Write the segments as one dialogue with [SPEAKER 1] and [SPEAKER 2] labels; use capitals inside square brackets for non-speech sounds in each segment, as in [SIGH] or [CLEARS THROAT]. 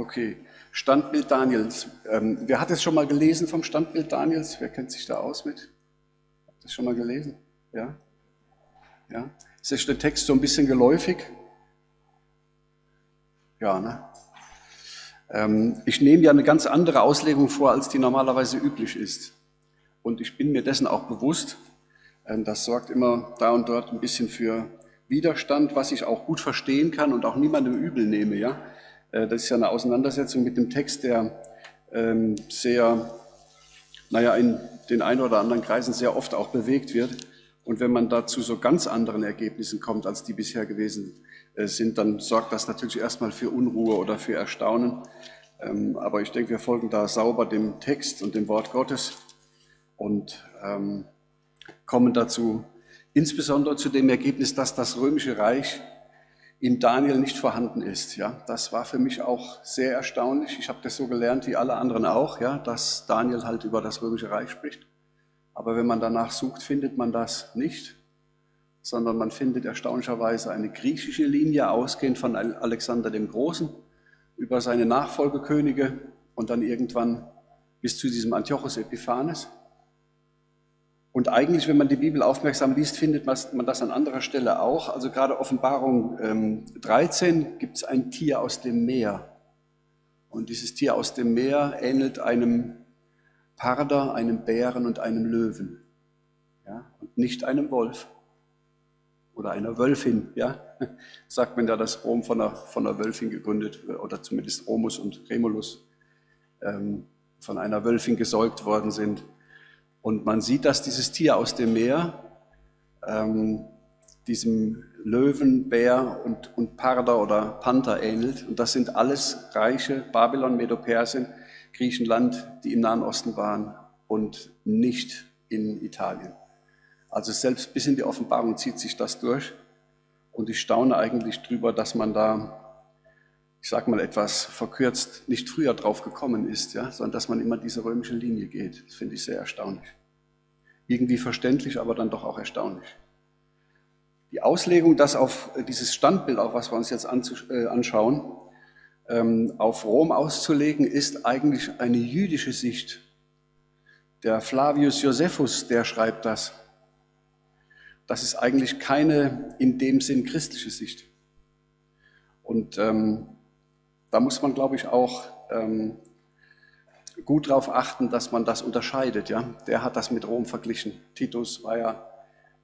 [SPEAKER 1] Okay, Standbild Daniels. Ähm, wer hat es schon mal gelesen vom Standbild Daniels? Wer kennt sich da aus mit? Habt das schon mal gelesen? Ja? Ja? Ist der Text so ein bisschen geläufig? Ja, ne? Ähm, ich nehme ja eine ganz andere Auslegung vor, als die normalerweise üblich ist. Und ich bin mir dessen auch bewusst. Ähm, das sorgt immer da und dort ein bisschen für Widerstand, was ich auch gut verstehen kann und auch niemandem übel nehme. Ja? Äh, das ist ja eine Auseinandersetzung mit dem Text, der ähm, sehr, naja, in den ein oder anderen Kreisen sehr oft auch bewegt wird. Und wenn man da zu so ganz anderen Ergebnissen kommt, als die bisher gewesen äh, sind, dann sorgt das natürlich erstmal für Unruhe oder für Erstaunen. Ähm, aber ich denke, wir folgen da sauber dem Text und dem Wort Gottes und ähm, kommen dazu insbesondere zu dem Ergebnis, dass das römische Reich in Daniel nicht vorhanden ist. Ja, das war für mich auch sehr erstaunlich. Ich habe das so gelernt wie alle anderen auch, ja, dass Daniel halt über das römische Reich spricht. Aber wenn man danach sucht, findet man das nicht, sondern man findet erstaunlicherweise eine griechische Linie ausgehend von Alexander dem Großen über seine Nachfolgekönige und dann irgendwann bis zu diesem Antiochus Epiphanes. Und eigentlich, wenn man die Bibel aufmerksam liest, findet man das an anderer Stelle auch. Also gerade Offenbarung ähm, 13 gibt es ein Tier aus dem Meer. Und dieses Tier aus dem Meer ähnelt einem Parder, einem Bären und einem Löwen. Ja? Und nicht einem Wolf oder einer Wölfin. Ja? [LAUGHS] Sagt man ja, dass Rom von einer, von einer Wölfin gegründet oder zumindest Romus und Remulus ähm, von einer Wölfin gesäugt worden sind. Und man sieht, dass dieses Tier aus dem Meer ähm, diesem Löwen, Bär und, und Parder oder Panther ähnelt. Und das sind alles reiche Babylon, Medo-Persien, Griechenland, die im Nahen Osten waren und nicht in Italien. Also selbst bis in die Offenbarung zieht sich das durch. Und ich staune eigentlich drüber, dass man da, ich sage mal etwas verkürzt, nicht früher drauf gekommen ist, ja, sondern dass man immer diese römische Linie geht. Das finde ich sehr erstaunlich. Irgendwie verständlich, aber dann doch auch erstaunlich. Die Auslegung, das auf dieses Standbild, auch was wir uns jetzt äh, anschauen, ähm, auf Rom auszulegen, ist eigentlich eine jüdische Sicht. Der Flavius Josephus, der schreibt das. Das ist eigentlich keine in dem Sinn christliche Sicht. Und ähm, da muss man, glaube ich, auch ähm, gut darauf achten, dass man das unterscheidet. Ja? Der hat das mit Rom verglichen. Titus war ja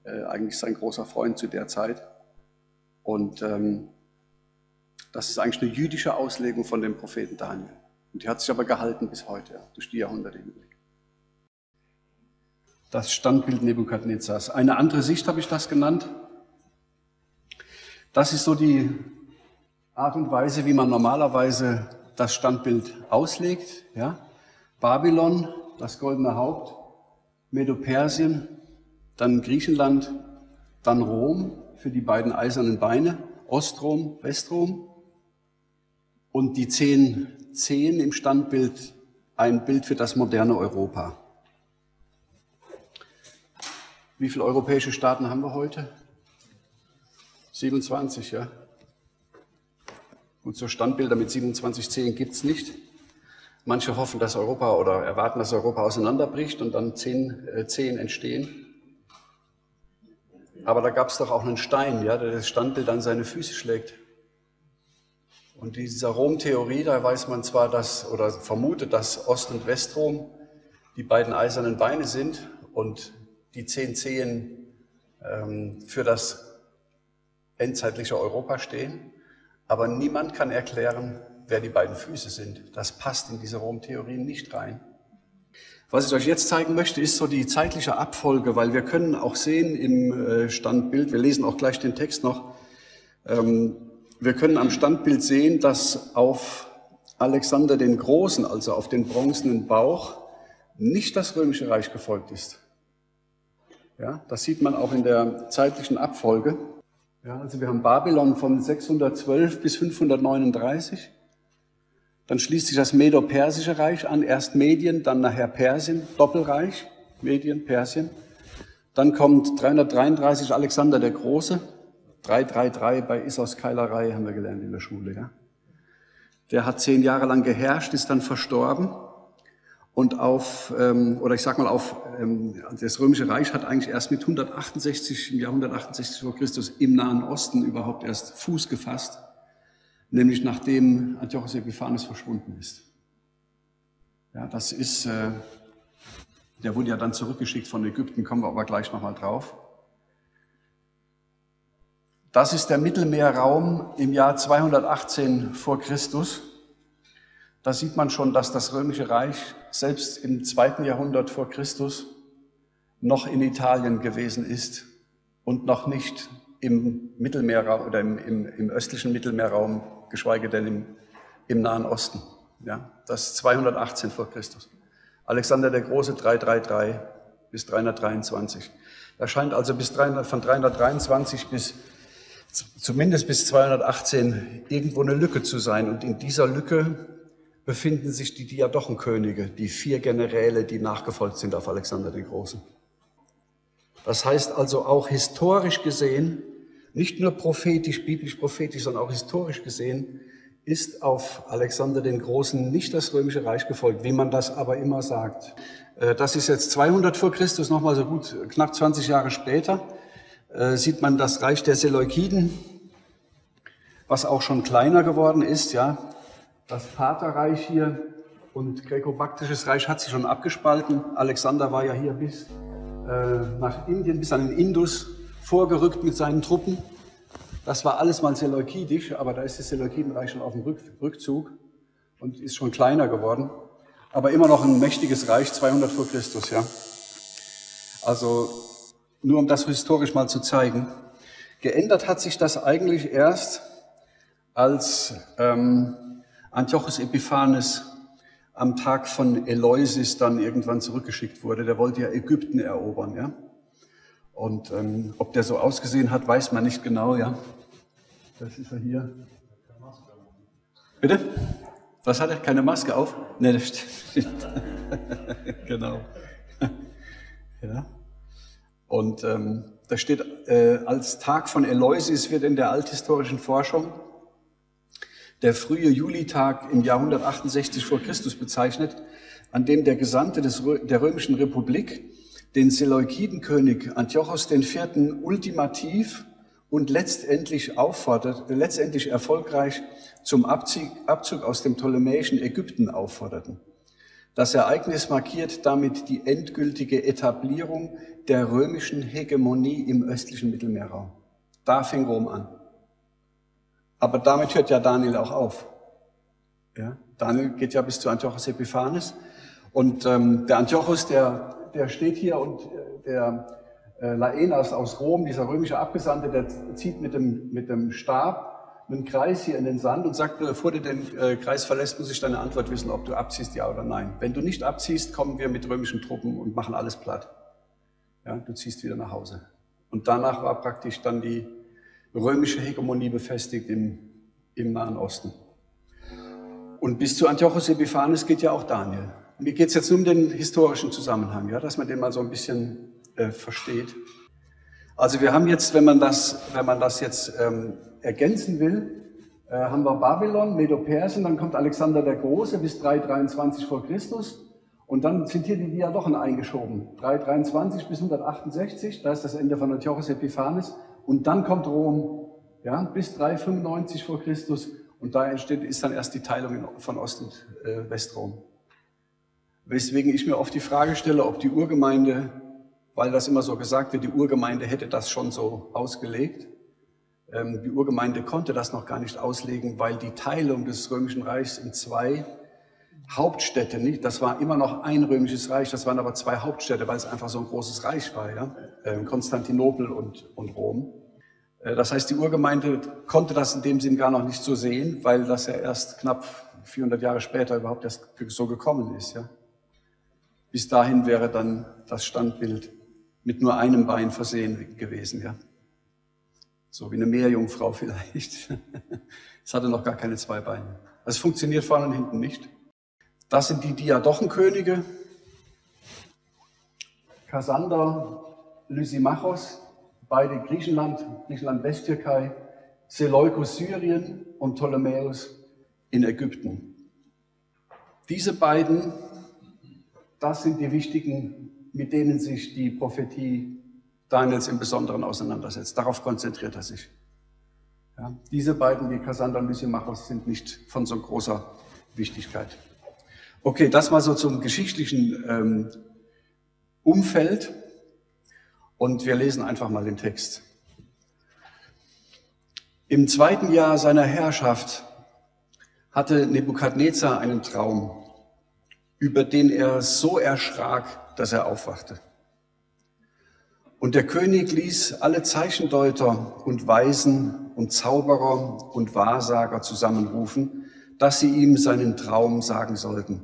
[SPEAKER 1] äh, eigentlich sein großer Freund zu der Zeit. Und ähm, das ist eigentlich eine jüdische Auslegung von dem Propheten Daniel. Und die hat sich aber gehalten bis heute, ja, durch die Jahrhunderte hinweg. Das Standbild Nebukadnezars. Eine andere Sicht habe ich das genannt. Das ist so die Art und Weise, wie man normalerweise das Standbild auslegt. Ja? Babylon, das goldene Haupt, Medo-Persien, dann Griechenland, dann Rom für die beiden eisernen Beine, Ostrom, Westrom und die zehn Zehen im Standbild ein Bild für das moderne Europa. Wie viele europäische Staaten haben wir heute? 27, ja. Gut, so Standbilder mit 27 Zehen gibt es nicht. Manche hoffen, dass Europa oder erwarten, dass Europa auseinanderbricht und dann zehn äh, Zehen entstehen. Aber da gab es doch auch einen Stein, ja, der das Standbild an seine Füße schlägt. Und dieser Rom-Theorie, da weiß man zwar, dass oder vermutet, dass Ost- und Westrom die beiden eisernen Beine sind und die zehn Zehen ähm, für das endzeitliche Europa stehen. Aber niemand kann erklären, wer die beiden Füße sind. Das passt in diese Rom-Theorie nicht rein. Was ich euch jetzt zeigen möchte, ist so die zeitliche Abfolge, weil wir können auch sehen im äh, Standbild, wir lesen auch gleich den Text noch, ähm, wir können am Standbild sehen, dass auf Alexander den Großen, also auf den bronzenen Bauch, nicht das römische Reich gefolgt ist. Ja, das sieht man auch in der zeitlichen Abfolge. Ja, also wir haben Babylon von 612 bis 539. Dann schließt sich das Medo-Persische Reich an, erst Medien, dann nachher Persien, Doppelreich, Medien, Persien. Dann kommt 333 Alexander der Große, 333 bei Issos Keilerei haben wir gelernt in der Schule. Ja? Der hat zehn Jahre lang geherrscht, ist dann verstorben. Und auf, ähm, oder ich sag mal, auf ähm, das Römische Reich hat eigentlich erst mit 168, im Jahr 168 vor Christus im Nahen Osten überhaupt erst Fuß gefasst, nämlich nachdem Antiochus Epiphanes verschwunden ist. Ja, das ist, äh, der wurde ja dann zurückgeschickt von Ägypten, kommen wir aber gleich nochmal drauf. Das ist der Mittelmeerraum im Jahr 218 vor Christus. Da sieht man schon, dass das Römische Reich selbst im zweiten Jahrhundert vor Christus noch in Italien gewesen ist und noch nicht im Mittelmeerraum oder im, im, im östlichen Mittelmeerraum, geschweige denn im, im Nahen Osten. Ja, das ist 218 vor Christus. Alexander der Große 333 bis 323. Da scheint also bis 300, von 323 bis zumindest bis 218 irgendwo eine Lücke zu sein. Und in dieser Lücke befinden sich die Diadochenkönige, die vier Generäle, die nachgefolgt sind auf Alexander den Großen. Das heißt also auch historisch gesehen, nicht nur prophetisch, biblisch-prophetisch, sondern auch historisch gesehen, ist auf Alexander den Großen nicht das römische Reich gefolgt, wie man das aber immer sagt. Äh, das ist jetzt 200 vor Christus, nochmal so gut knapp 20 Jahre später. Äh, sieht man das Reich der Seleukiden, was auch schon kleiner geworden ist. Ja, das Vaterreich hier und grekobaktisches Reich hat sich schon abgespalten. Alexander war ja hier bis äh, nach Indien, bis an den Indus vorgerückt mit seinen Truppen. Das war alles mal seleukidisch, aber da ist das Seleukidenreich schon auf dem Rückzug und ist schon kleiner geworden. Aber immer noch ein mächtiges Reich, 200 vor Christus, ja. Also nur um das historisch mal zu zeigen. Geändert hat sich das eigentlich erst, als ähm, Antiochus Epiphanes am Tag von Eleusis dann irgendwann zurückgeschickt wurde. Der wollte ja Ägypten erobern, ja. Und ähm, ob der so ausgesehen hat, weiß man nicht genau, ja. Das ist er hier. Bitte? Was hat er? Keine Maske auf? Nee, das stimmt. [LAUGHS] genau. ja. Und ähm, da steht, äh, als Tag von Eleusis wird in der althistorischen Forschung der frühe Julitag im Jahr 168 vor Christus bezeichnet, an dem der Gesandte des, der römischen Republik den Seleukidenkönig Antiochos IV. ultimativ und letztendlich auffordert, letztendlich erfolgreich zum Abzug, Abzug aus dem ptolemäischen Ägypten aufforderten. Das Ereignis markiert damit die endgültige Etablierung der römischen Hegemonie im östlichen Mittelmeerraum. Da fing Rom an. Aber damit hört ja Daniel auch auf. Ja? Daniel geht ja bis zu Antiochus Epiphanes. Und ähm, der Antiochus, der, der steht hier und äh, der äh, Laenas aus Rom, dieser römische Abgesandte, der zieht mit dem, mit dem Stab einen Kreis hier in den Sand und sagt, bevor du den äh, Kreis verlässt, muss ich deine Antwort wissen, ob du abziehst, ja oder nein. Wenn du nicht abziehst, kommen wir mit römischen Truppen und machen alles platt. Ja, du ziehst wieder nach Hause. Und danach war praktisch dann die römische Hegemonie befestigt im, im Nahen Osten. Und bis zu Antiochus Epiphanes geht ja auch Daniel. Mir geht es jetzt nur um den historischen Zusammenhang, ja, dass man den mal so ein bisschen äh, versteht. Also wir haben jetzt, wenn man das, wenn man das jetzt ähm, ergänzen will, äh, haben wir Babylon, Medo-Persien, dann kommt Alexander der Große bis 323 vor Christus und dann sind hier die Diadochen eingeschoben. 323 bis 168, da ist das Ende von Antiochus Epiphanes und dann kommt Rom, ja, bis 395 vor Christus. Und da entsteht, ist dann erst die Teilung von Ost- und äh, Westrom. Weswegen ich mir oft die Frage stelle, ob die Urgemeinde, weil das immer so gesagt wird, die Urgemeinde hätte das schon so ausgelegt. Ähm, die Urgemeinde konnte das noch gar nicht auslegen, weil die Teilung des Römischen Reichs in zwei Hauptstädte, nicht? Das war immer noch ein römisches Reich, das waren aber zwei Hauptstädte, weil es einfach so ein großes Reich war, ja? Ähm, Konstantinopel und, und Rom. Äh, das heißt, die Urgemeinde konnte das in dem Sinn gar noch nicht so sehen, weil das ja erst knapp 400 Jahre später überhaupt erst so gekommen ist, ja? Bis dahin wäre dann das Standbild mit nur einem Bein versehen gewesen, ja? So wie eine Meerjungfrau vielleicht. [LAUGHS] Es hatte noch gar keine zwei Beine. Also es funktioniert vorne und hinten nicht. Das sind die Diadochenkönige. Kassander, Lysimachos, beide Griechenland, Griechenland Westtürkei, Seleukos Syrien und Ptolemäus in Ägypten. Diese beiden, das sind die wichtigen, mit denen sich die Prophetie Daniels im Besonderen auseinandersetzt. Darauf konzentriert er sich. Ja, diese beiden, die Cassandra und Lysimachos, sind nicht von so großer Wichtigkeit. Okay, das mal so zum geschichtlichen ähm, Umfeld. Und wir lesen einfach mal den Text. Im zweiten Jahr seiner Herrschaft hatte Nebukadnezar einen Traum, über den er so erschrak, dass er aufwachte. Und der König ließ alle Zeichendeuter und Weisen und Zauberer und Wahrsager zusammenrufen, dass sie ihm seinen Traum sagen sollten.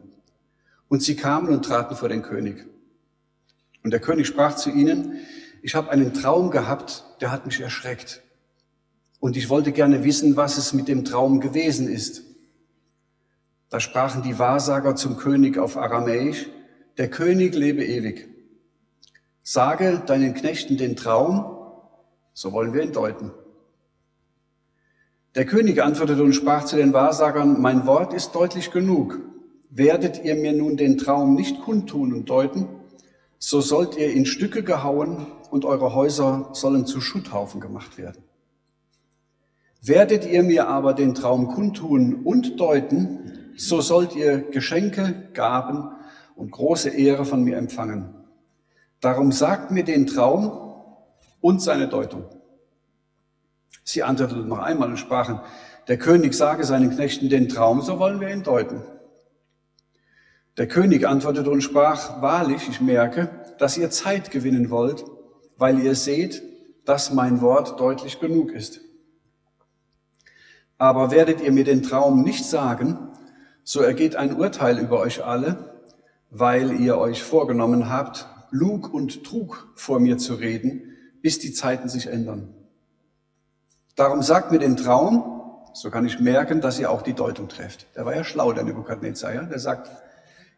[SPEAKER 1] Und sie kamen und traten vor den König. Und der König sprach zu ihnen, ich habe einen Traum gehabt, der hat mich erschreckt. Und ich wollte gerne wissen, was es mit dem Traum gewesen ist. Da sprachen die Wahrsager zum König auf Aramäisch, der König lebe ewig. Sage deinen Knechten den Traum, so wollen wir ihn deuten. Der König antwortete und sprach zu den Wahrsagern, mein Wort ist deutlich genug. Werdet ihr mir nun den Traum nicht kundtun und deuten, so sollt ihr in Stücke gehauen und eure Häuser sollen zu Schutthaufen gemacht werden. Werdet ihr mir aber den Traum kundtun und deuten, so sollt ihr Geschenke, Gaben und große Ehre von mir empfangen. Darum sagt mir den Traum und seine Deutung. Sie antworteten noch einmal und sprachen, der König sage seinen Knechten den Traum, so wollen wir ihn deuten. Der König antwortete und sprach, wahrlich, ich merke, dass ihr Zeit gewinnen wollt, weil ihr seht, dass mein Wort deutlich genug ist. Aber werdet ihr mir den Traum nicht sagen, so ergeht ein Urteil über euch alle, weil ihr euch vorgenommen habt, Lug und Trug vor mir zu reden, bis die Zeiten sich ändern. Darum sagt mir den Traum, so kann ich merken, dass ihr auch die Deutung trefft. Der war ja schlau, der Nebukadnezar. Ja? Der sagt,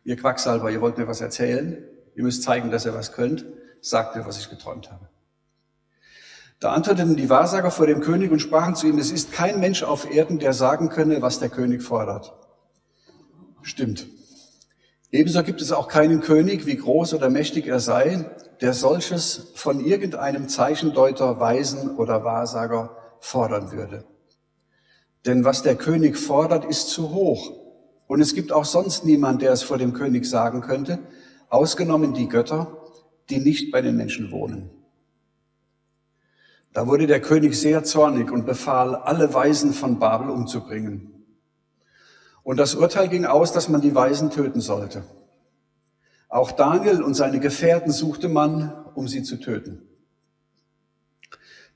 [SPEAKER 1] ihr Quacksalber, ihr wollt mir was erzählen, ihr müsst zeigen, dass ihr was könnt, sagt mir, was ich geträumt habe. Da antworteten die Wahrsager vor dem König und sprachen zu ihm, es ist kein Mensch auf Erden, der sagen könne, was der König fordert. Stimmt. Ebenso gibt es auch keinen König, wie groß oder mächtig er sei, der solches von irgendeinem Zeichendeuter, Weisen oder Wahrsager fordern würde. Denn was der König fordert, ist zu hoch. Und es gibt auch sonst niemand, der es vor dem König sagen könnte, ausgenommen die Götter, die nicht bei den Menschen wohnen. Da wurde der König sehr zornig und befahl, alle Weisen von Babel umzubringen. Und das Urteil ging aus, dass man die Weisen töten sollte. Auch Daniel und seine Gefährten suchte man, um sie zu töten.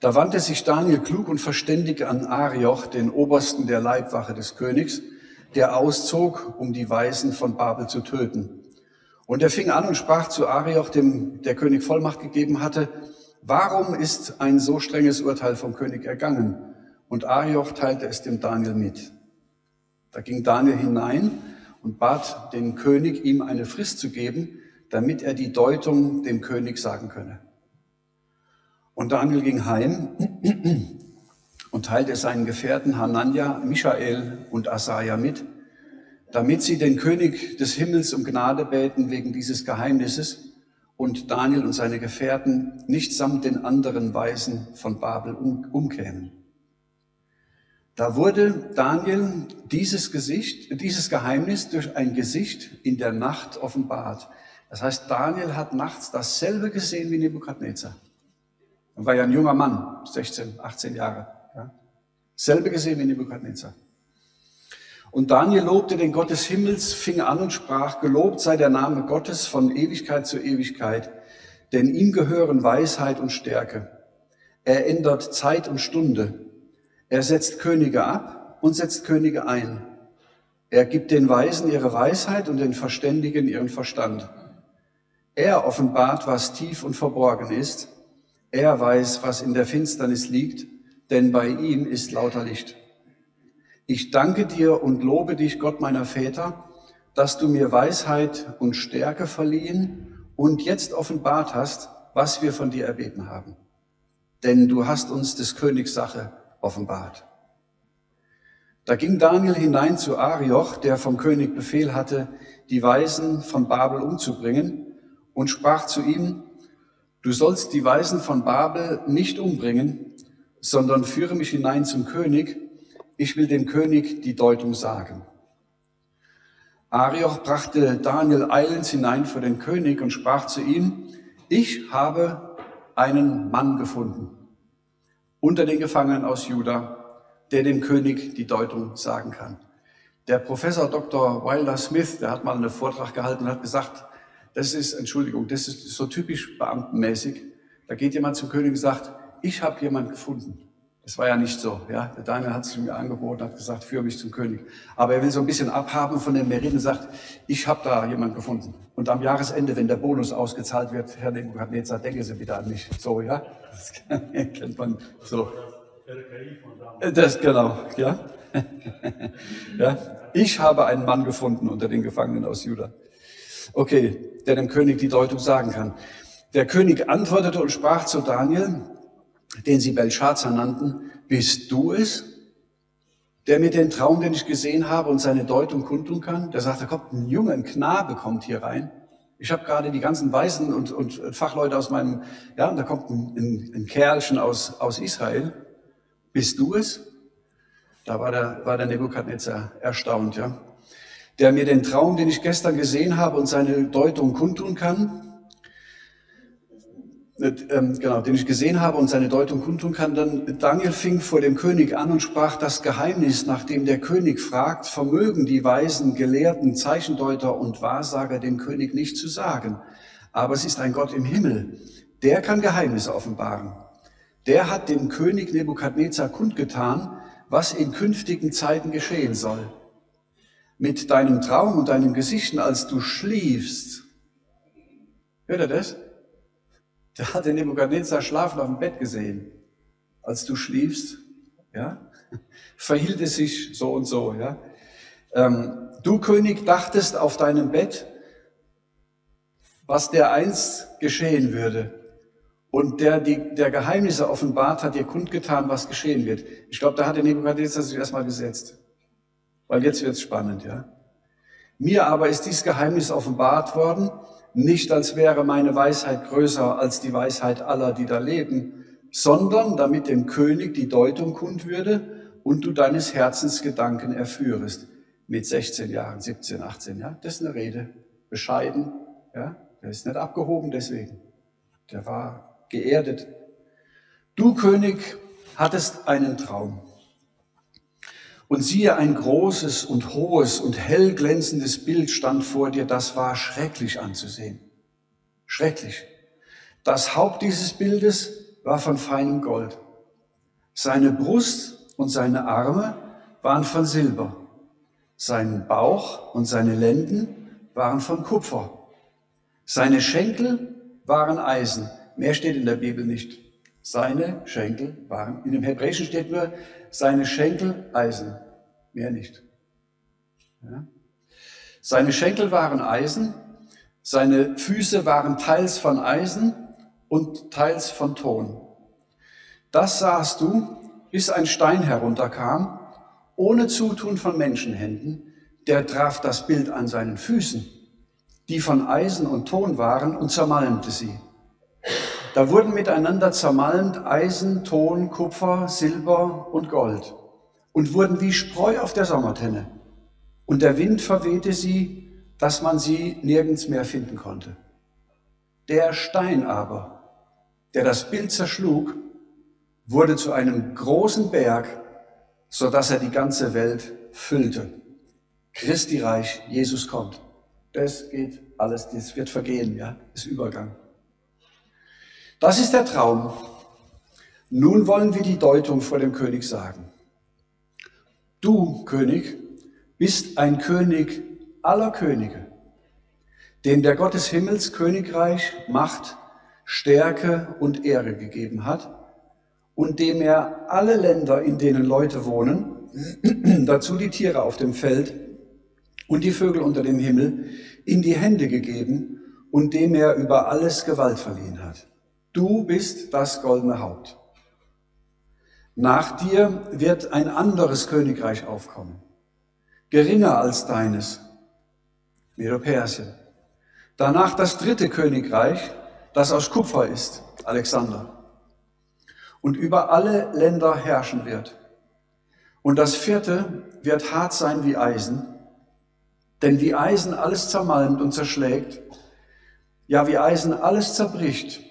[SPEAKER 1] Da wandte sich Daniel klug und verständig an Arioch, den Obersten der Leibwache des Königs, der auszog, um die Weisen von Babel zu töten. Und er fing an und sprach zu Arioch, dem der König Vollmacht gegeben hatte, warum ist ein so strenges Urteil vom König ergangen? Und Arioch teilte es dem Daniel mit. Da ging Daniel hinein und bat den König, ihm eine Frist zu geben, damit er die Deutung dem König sagen könne. Und Daniel ging heim [CLEARS THROAT] und teilte seinen Gefährten Hanania, Michael und Asaja mit, damit sie den König des Himmels um Gnade beten wegen dieses Geheimnisses und Daniel und seine Gefährten nicht samt den anderen Weisen von Babel um, umkämen. Da wurde Daniel dieses Gesicht, dieses Geheimnis durch ein Gesicht in der Nacht offenbart. Das heißt, Daniel hat nachts dasselbe gesehen wie Nebukadnezar. Er war ja ein junger Mann, 16, 18 Jahre. Ja. Selbe gesehen wie Nebukadnezar. Und Daniel lobte den Gott des Himmels, fing an und sprach, gelobt sei der Name Gottes von Ewigkeit zu Ewigkeit, denn ihm gehören Weisheit und Stärke. Er ändert Zeit und Stunde. Er setzt Könige ab und setzt Könige ein. Er gibt den Weisen ihre Weisheit und den Verständigen ihren Verstand. Er offenbart, was tief und verborgen ist er weiß, was in der Finsternis liegt, denn bei ihm ist lauter Licht. Ich danke dir und lobe dich, Gott meiner Väter, dass du mir Weisheit und Stärke verliehen und jetzt offenbart hast, was wir von dir erbeten haben. Denn du hast uns des Königs Sache offenbart. Da ging Daniel hinein zu Arioch, der vom König Befehl hatte, die Weisen von Babel umzubringen, und sprach zu ihm, du sollst die Weisen von Babel nicht umbringen, sondern führe mich hinein zum König, ich will dem König die Deutung sagen. Arioch brachte Daniel eilends hinein vor den König und sprach zu ihm, ich habe einen Mann gefunden unter den Gefangenen aus Juda, der dem König die Deutung sagen kann. Der Professor Dr. Wilder Smith, der hat mal einen Vortrag gehalten und hat gesagt, das ist, Entschuldigung, das ist so typisch beamtenmäßig. Da geht jemand zum König und sagt, ich habe jemand gefunden. Das war ja nicht so. Ja? Der Daniel hat sich mir angeboten, hat gesagt, führe mich zum König. Aber er will so ein bisschen abhaben von den Meriten und sagt, ich habe da jemand gefunden. Und am Jahresende, wenn der Bonus ausgezahlt wird, Herr Nebuchadnezzar, denken Sie bitte an mich. So, ja? Das [LAUGHS] kennt man so. Das, genau, ja. [LAUGHS] ja. Ich habe einen Mann gefunden unter den Gefangenen aus Juda. Okay, der dem König die Deutung sagen kann. Der König antwortete und sprach zu Daniel, den sie Belshazzar nannten, bist du es, der mir den Traum, den ich gesehen habe und seine Deutung kundtun kann? Der sagt, da kommt ein Junge, ein Knabe kommt hier rein. Ich habe gerade die ganzen Weisen und, und Fachleute aus meinem, ja, und da kommt ein, ein, ein Kerlchen aus, aus Israel. Bist du es? Da war der, war der Nebukadnezar erstaunt, ja. Der mir den Traum, den ich gestern gesehen habe und seine Deutung kundtun kann, genau, den ich gesehen habe und seine Deutung kundtun kann, dann Daniel fing vor dem König an und sprach das Geheimnis, nachdem der König fragt, vermögen die Weisen, Gelehrten, Zeichendeuter und Wahrsager dem König nicht zu sagen. Aber es ist ein Gott im Himmel, der kann Geheimnisse offenbaren. Der hat dem König Nebukadnezar kundgetan, was in künftigen Zeiten geschehen soll. Mit deinem Traum und deinem Gesichten, als du schliefst. Hört er das? Der hat den Nebukadnezar schlafen auf dem Bett gesehen. Als du schliefst, ja, [LAUGHS] verhielt es sich so und so, ja. Ähm, du König dachtest auf deinem Bett, was der einst geschehen würde. Und der die, der Geheimnisse offenbart hat dir kundgetan, was geschehen wird. Ich glaube, da hat der Nebukadnezar sich erstmal gesetzt. Weil jetzt wird's spannend, ja. Mir aber ist dieses Geheimnis offenbart worden, nicht als wäre meine Weisheit größer als die Weisheit aller, die da leben, sondern damit dem König die Deutung kund würde und du deines Herzens Gedanken erführest. Mit 16 Jahren, 17, 18, ja. Das ist eine Rede. Bescheiden, ja. Der ist nicht abgehoben deswegen. Der war geerdet. Du König hattest einen Traum. Und siehe, ein großes und hohes und hell glänzendes Bild stand vor dir, das war schrecklich anzusehen. Schrecklich. Das Haupt dieses Bildes war von feinem Gold. Seine Brust und seine Arme waren von Silber. Sein Bauch und seine Lenden waren von Kupfer. Seine Schenkel waren Eisen. Mehr steht in der Bibel nicht. Seine Schenkel waren, in dem Hebräischen steht nur, seine Schenkel Eisen, mehr nicht. Ja? Seine Schenkel waren Eisen, seine Füße waren teils von Eisen und teils von Ton. Das sahst du, bis ein Stein herunterkam, ohne Zutun von Menschenhänden, der traf das Bild an seinen Füßen, die von Eisen und Ton waren, und zermalmte sie. Da wurden miteinander zermalmt Eisen, Ton, Kupfer, Silber und Gold und wurden wie Spreu auf der Sommertenne. Und der Wind verwehte sie, dass man sie nirgends mehr finden konnte. Der Stein aber, der das Bild zerschlug, wurde zu einem großen Berg, so dass er die ganze Welt füllte. Christi Reich, Jesus kommt. Das geht alles, das wird vergehen, ja, ist Übergang. Das ist der Traum. Nun wollen wir die Deutung vor dem König sagen. Du, König, bist ein König aller Könige, dem der Gott des Himmels Königreich, Macht, Stärke und Ehre gegeben hat und dem er alle Länder, in denen Leute wohnen, [CLEARS THROAT] dazu die Tiere auf dem Feld und die Vögel unter dem Himmel, in die Hände gegeben und dem er über alles Gewalt verliehen hat. Du bist das goldene Haupt. Nach dir wird ein anderes Königreich aufkommen, geringer als deines, Medo-Persien. Danach das dritte Königreich, das aus Kupfer ist, Alexander, und über alle Länder herrschen wird. Und das vierte wird hart sein wie Eisen, denn wie Eisen alles zermalmt und zerschlägt, ja wie Eisen alles zerbricht,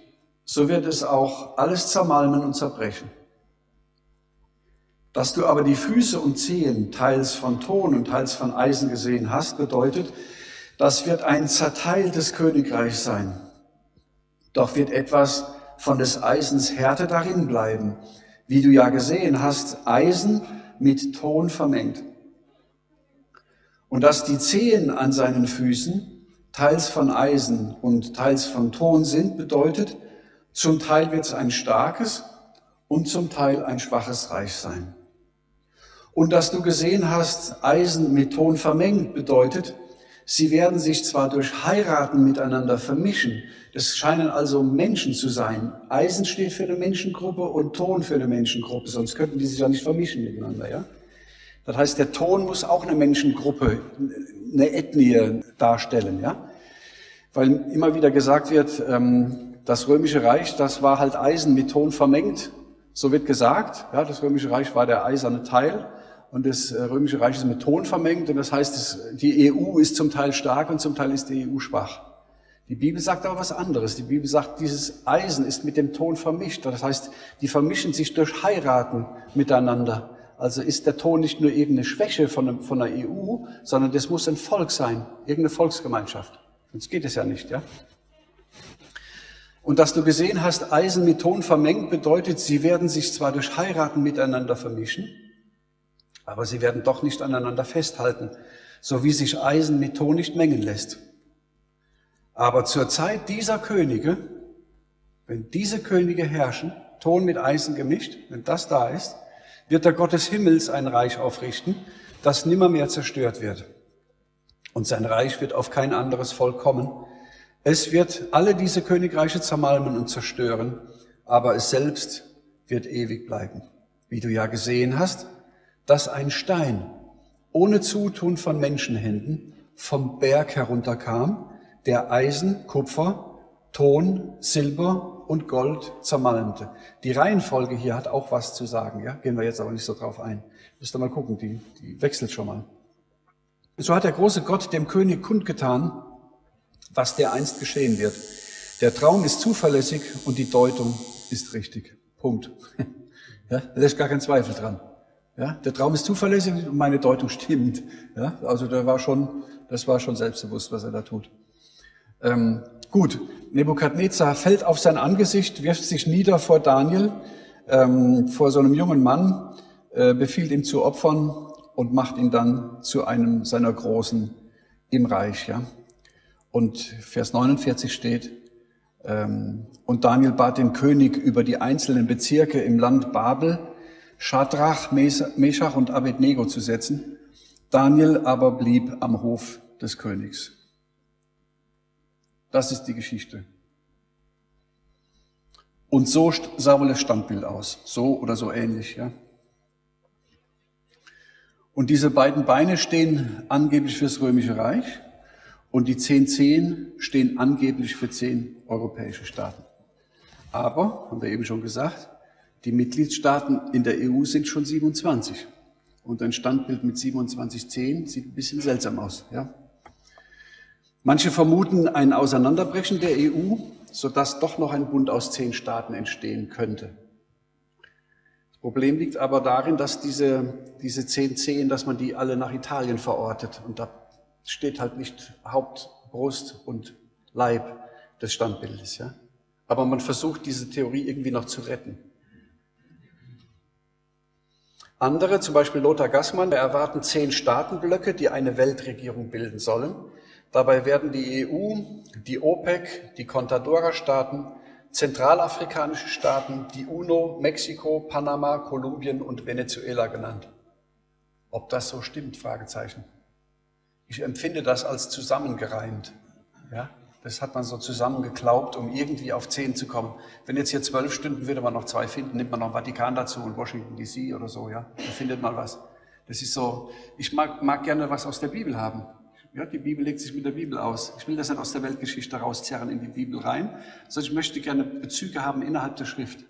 [SPEAKER 1] so wird es auch alles zermalmen und zerbrechen. Dass du aber die Füße und Zehen teils von Ton und teils von Eisen gesehen hast, bedeutet, das wird ein zerteiltes Königreich sein. Doch wird etwas von des Eisens Härte darin bleiben, wie du ja gesehen hast, Eisen mit Ton vermengt. Und dass die Zehen an seinen Füßen teils von Eisen und teils von Ton sind, bedeutet, zum Teil wird es ein starkes und zum Teil ein schwaches Reich sein. Und dass du gesehen hast, Eisen mit Ton vermengt, bedeutet, sie werden sich zwar durch Heiraten miteinander vermischen, das scheinen also Menschen zu sein. Eisen steht für eine Menschengruppe und Ton für eine Menschengruppe, sonst könnten die sich ja nicht vermischen miteinander, ja? Das heißt, der Ton muss auch eine Menschengruppe, eine Ethnie darstellen, ja? Weil immer wieder gesagt wird, ähm, das römische Reich, das war halt Eisen mit Ton vermengt. So wird gesagt, ja, das römische Reich war der eiserne Teil und das äh, römische Reich ist mit Ton vermengt und das heißt, die EU ist zum Teil stark und zum Teil ist die EU schwach. Die Bibel sagt aber was anderes. Die Bibel sagt, dieses Eisen ist mit dem Ton vermischt. Das heißt, die vermischen sich durch Heiraten miteinander. Also ist der Ton nicht nur eben eine Schwäche von, von der EU, sondern das muss ein Volk sein, irgendeine Volksgemeinschaft. Sonst geht es ja nicht, ja? Und dass du gesehen hast, Eisen mit Ton vermengt, bedeutet, sie werden sich zwar durch Heiraten miteinander vermischen, aber sie werden doch nicht aneinander festhalten, so wie sich Eisen mit Ton nicht mengen lässt. Aber zur Zeit dieser Könige, wenn diese Könige herrschen, Ton mit Eisen gemischt, wenn das da ist, wird der Gott des Himmels ein Reich aufrichten, das nimmermehr zerstört wird. Und sein Reich wird auf kein anderes Volk kommen. Es wird alle diese Königreiche zermalmen und zerstören, aber es selbst wird ewig bleiben. Wie du ja gesehen hast, dass ein Stein ohne Zutun von Menschenhänden vom Berg herunterkam, der Eisen, Kupfer, Ton, Silber und Gold zermalmte. Die Reihenfolge hier hat auch was zu sagen, ja? Gehen wir jetzt aber nicht so drauf ein. Müsst ihr mal gucken, die, die wechselt schon mal. So hat der große Gott dem König kundgetan, was der einst geschehen wird. Der Traum ist zuverlässig und die Deutung ist richtig. Punkt. [LAUGHS] Ja, da ist gar kein Zweifel dran. Ja, der Traum ist zuverlässig und meine Deutung stimmt. Ja, also der war schon, das war schon selbstbewusst, was er da tut. Ähm, gut, Nebukadnezar fällt auf sein Angesicht, wirft sich nieder vor Daniel, ähm, vor so einem jungen Mann, äh, befiehlt ihm zu opfern und macht ihn dann zu einem seiner Großen im Reich. Ja? Und Vers 49 steht, ähm, und Daniel bat den König über die einzelnen Bezirke im Land Babel, Schadrach, Meshach und Abednego zu setzen. Daniel aber blieb am Hof des Königs. Das ist die Geschichte. Und so sah wohl das Standbild aus. So oder so ähnlich, ja. Und diese beiden Beine stehen angeblich fürs Römische Reich und die zehn Zehen stehen angeblich für zehn europäische Staaten. Aber, haben wir eben schon gesagt, die Mitgliedstaaten in der EU sind schon 27. Und ein Standbild mit 27 Zehen sieht ein bisschen seltsam aus, ja. Manche vermuten ein Auseinanderbrechen der EU, sodass doch noch ein Bund aus zehn Staaten entstehen könnte. Das Problem liegt aber darin, dass diese, diese zehn Zehen, dass man die alle nach Italien verortet. Und da steht halt nicht Haupt, Brust und Leib des Standbildes. Ja? Aber man versucht, diese Theorie irgendwie noch zu retten. Andere, zum Beispiel Lothar Gassmann, erwarten zehn Staatenblöcke, die eine Weltregierung bilden sollen. Dabei werden die EU, die OPEC, die Contadora-Staaten, zentralafrikanische Staaten, die UNO, Mexiko, Panama, Kolumbien und Venezuela genannt. Ob das so stimmt? Fragezeichen. Ich empfinde das als zusammengereimt. Ja? Das hat man so zusammengeklaubt, um irgendwie auf zehn zu kommen. Wenn jetzt hier zwölf Stunden würde man noch zwei finden, nimmt man noch Vatikan dazu und Washington DC oder so, ja. Da findet man was. Das ist so, ich mag, mag gerne was aus der Bibel haben. Ja, die Bibel legt sich mit der Bibel aus. Ich will das nicht aus der Weltgeschichte rauszerren in die Bibel rein, sondern ich möchte gerne Bezüge haben innerhalb der Schrift.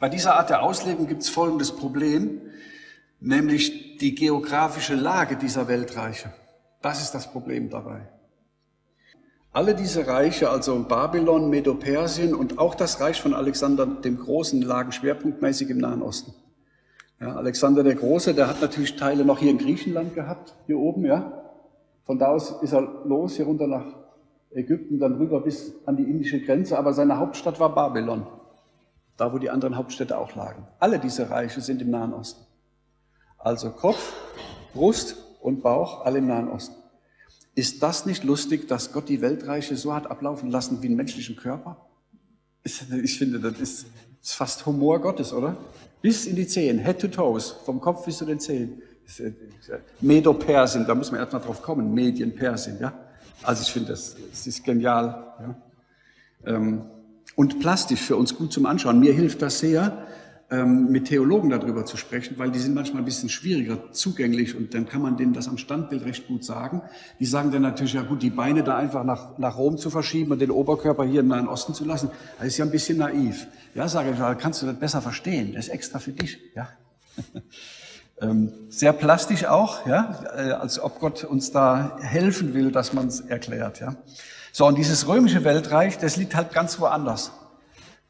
[SPEAKER 1] Bei dieser Art der Auslegung gibt es folgendes Problem, nämlich die geografische Lage dieser Weltreiche. Das ist das Problem dabei. Alle diese Reiche, also Babylon, Medo-Persien und auch das Reich von Alexander dem Großen, lagen schwerpunktmäßig im Nahen Osten. Ja, Alexander der Große, der hat natürlich Teile noch hier in Griechenland gehabt, hier oben, ja. Von da aus ist er los, hier runter nach Ägypten, dann rüber bis an die indische Grenze, aber seine Hauptstadt war Babylon, da wo die anderen Hauptstädte auch lagen. Alle diese Reiche sind im Nahen Osten. Also Kopf, Brust und Bauch, alle im Nahen Osten. Ist das nicht lustig, dass Gott die Weltreiche so hat ablaufen lassen wie einen menschlichen Körper? Ich finde, das ist, fast Humor Gottes, oder? Bis in die Zehen, Head to Toes, vom Kopf bis zu den Zehen. Medo-Persien, da muss man erstmal drauf kommen, Medien-Persien, ja? Also ich finde, das, das ist genial. Ja? Ähm, und plastisch für uns gut zum Anschauen. Mir hilft das sehr, mit Theologen darüber zu sprechen, weil die sind manchmal ein bisschen schwieriger zugänglich und dann kann man denen das am Standbild recht gut sagen. Die sagen dann natürlich, ja gut, die Beine da einfach nach, nach Rom zu verschieben und den Oberkörper hier im Nahen Osten zu lassen, das ist ja ein bisschen naiv. Ja, sage ich, kannst du das besser verstehen, das ist extra für dich, ja. [LAUGHS] Ähm, sehr plastisch auch, ja, äh, als ob Gott uns da helfen will, dass man es erklärt, ja. So, und dieses römische Weltreich, das liegt halt ganz woanders.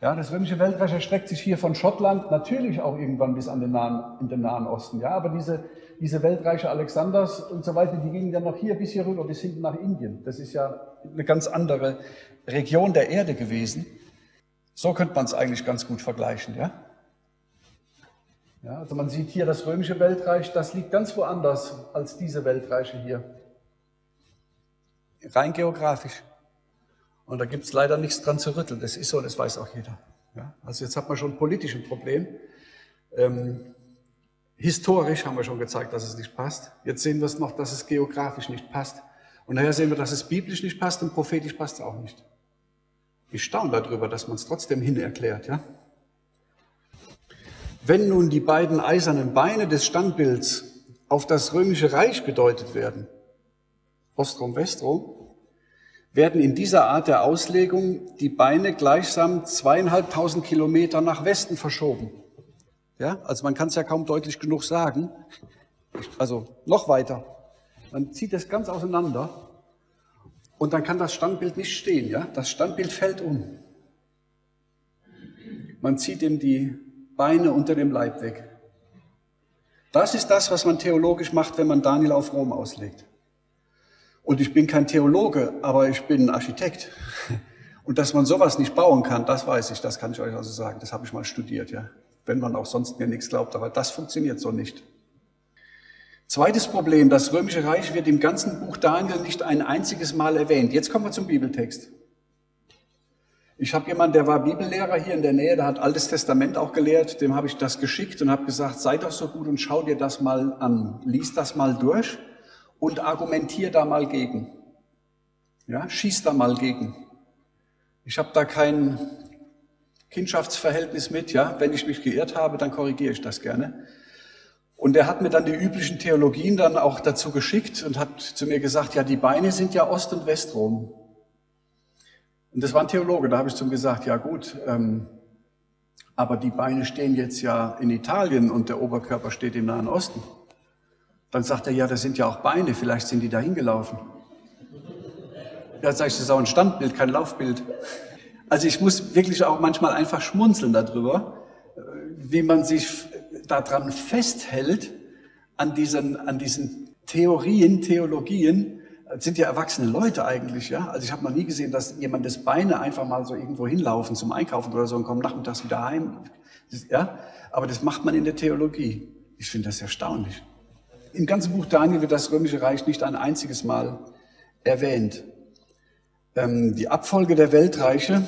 [SPEAKER 1] Ja, das römische Weltreich erstreckt sich hier von Schottland natürlich auch irgendwann bis an den Nahen, in den Nahen Osten. Ja, aber diese, diese Weltreiche Alexanders und so weiter, die gingen dann noch hier bis hier rüber, bis hinten nach Indien. Das ist ja eine ganz andere Region der Erde gewesen. So könnte man es eigentlich ganz gut vergleichen, ja? Ja, also man sieht hier das römische Weltreich, das liegt ganz woanders als diese Weltreiche hier. Rein geografisch. Und da gibt es leider nichts dran zu rütteln. Das ist so und das weiß auch jeder. Ja? Also jetzt hat man schon politisch ein Problem. Ähm, historisch haben wir schon gezeigt, dass es nicht passt. Jetzt sehen wir es noch, dass es geografisch nicht passt. Und daher sehen wir, dass es biblisch nicht passt und prophetisch passt es auch nicht. Ich staune darüber, dass man es trotzdem hin erklärt. Ja? Wenn nun die beiden eisernen Beine des Standbilds auf das römische Reich gedeutet werden, Ostrom, Westrom, werden in dieser Art der Auslegung die Beine gleichsam zweieinhalbtausend Kilometer nach Westen verschoben. Ja, also man kann es ja kaum deutlich genug sagen. Also noch weiter. Man zieht es ganz auseinander und dann kann das Standbild nicht stehen. Ja, das Standbild fällt um. Man zieht ihm die Beine unter dem Leib weg. Das ist das, was man theologisch macht, wenn man Daniel auf Rom auslegt. Und ich bin kein Theologe, aber ich bin Architekt. [LAUGHS] Und dass man sowas nicht bauen kann, das weiß ich, das kann ich euch also sagen. Das habe ich mal studiert, ja. Wenn man auch sonst mir nichts glaubt, aber das funktioniert so nicht. Zweites Problem, das Römische Reich wird im ganzen Buch Daniel nicht ein einziges Mal erwähnt. Jetzt kommen wir zum Bibeltext. Ich habe jemanden, der war Bibellehrer hier in der Nähe, der hat Altes Testament auch gelehrt, dem habe ich das geschickt und habe gesagt, sei doch so gut und schau dir das mal an, lies das mal durch und argumentier da mal gegen. Ja, schieß da mal gegen. Ich habe da kein Kindschaftsverhältnis mit, ja. Wenn ich mich geirrt habe, dann korrigiere ich das gerne. Und er hat mir dann die üblichen Theologien dann auch dazu geschickt und hat zu mir gesagt, ja, die Beine sind ja Ost- und Westrom. Und das war ein Theologe, da habe ich zu ihm gesagt, ja gut, ähm, aber die Beine stehen jetzt ja in Italien und der Oberkörper steht im Nahen Osten. Dann sagt er, ja, das sind ja auch Beine, vielleicht sind die da hingelaufen. Ja, sag ich, das ist auch ein Standbild, kein Laufbild. Also ich muss wirklich auch manchmal einfach schmunzeln darüber, wie man sich daran festhält, an diesen, an diesen Theorien, Theologien, das sind ja erwachsene Leute eigentlich, ja. Also ich habe noch nie gesehen, dass jemand das Beine einfach mal so irgendwo hinlaufen zum Einkaufen oder so und kommt nachmittags wieder heim. Ja, aber das macht man in der Theologie. Ich finde das erstaunlich. Im ganzen Buch Daniel wird das Römische Reich nicht ein einziges Mal erwähnt. Ähm, die Abfolge der Weltreiche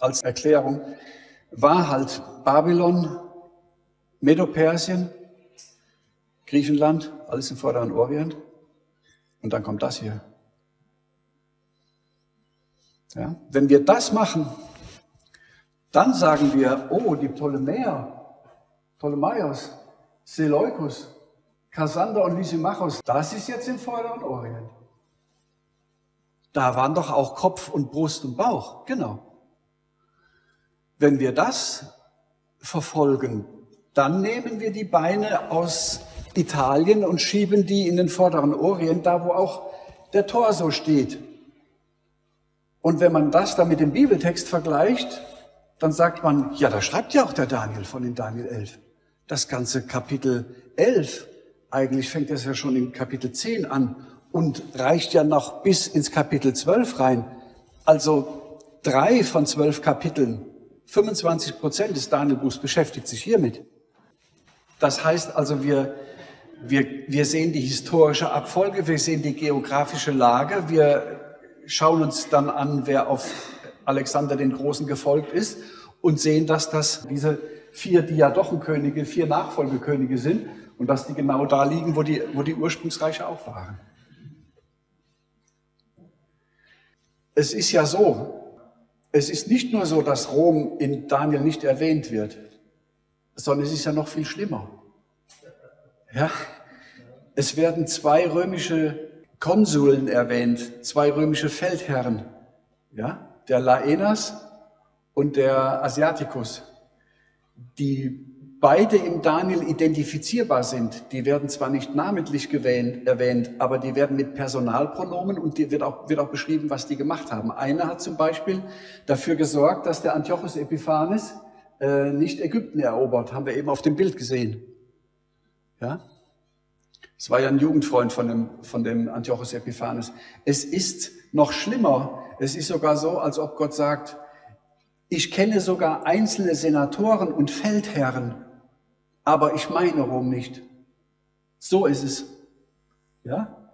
[SPEAKER 1] als Erklärung war halt Babylon, Medopersien, Griechenland, alles im Vorderen Orient. Und dann kommt das hier. Ja? Wenn wir das machen, dann sagen wir, oh, die Ptolemäer, Ptolemaios, Seleukus, Kassander und Lysimachos, das ist jetzt im Vorderen Orient. Da waren doch auch Kopf und Brust und Bauch, genau. Wenn wir das verfolgen, dann nehmen wir die Beine aus Italien und schieben die in den Vorderen Orient, da wo auch der Torso steht. Und wenn man das dann mit dem Bibeltext vergleicht, dann sagt man, ja, da schreibt ja auch der Daniel von den Daniel 11. Das ganze Kapitel 11, eigentlich fängt das ja schon in Kapitel 10 an und reicht ja noch bis ins Kapitel 12 rein. Also drei von zwölf Kapiteln, 25 Prozent des Danielbuchs beschäftigt sich hiermit. Das heißt also, wir, wir, wir sehen die historische Abfolge, wir sehen die geografische Lage, wir schauen uns dann an, wer auf Alexander den Großen gefolgt ist und sehen, dass das diese vier Diadochenkönige, vier Nachfolgekönige sind und dass die genau da liegen, wo die, wo die Ursprungsreiche auch waren. Es ist ja so, es ist nicht nur so, dass Rom in Daniel nicht erwähnt wird, sondern es ist ja noch viel schlimmer. Ja, es werden zwei römische Konsuln erwähnt, zwei römische Feldherren, ja, der Laenas und der Asiaticus, die beide im Daniel identifizierbar sind. Die werden zwar nicht namentlich gewähnt, erwähnt, aber die werden mit Personalpronomen und die wird auch, wird auch beschrieben, was die gemacht haben. Einer hat zum Beispiel dafür gesorgt, dass der Antiochus Epiphanes äh, nicht Ägypten erobert, haben wir eben auf dem Bild gesehen. Ja, es war ja ein Jugendfreund von dem, von dem Antiochus Epiphanes. Es ist noch schlimmer. Es ist sogar so, als ob Gott sagt, ich kenne sogar einzelne Senatoren und Feldherren, aber ich meine Rom nicht. So ist es. Ja?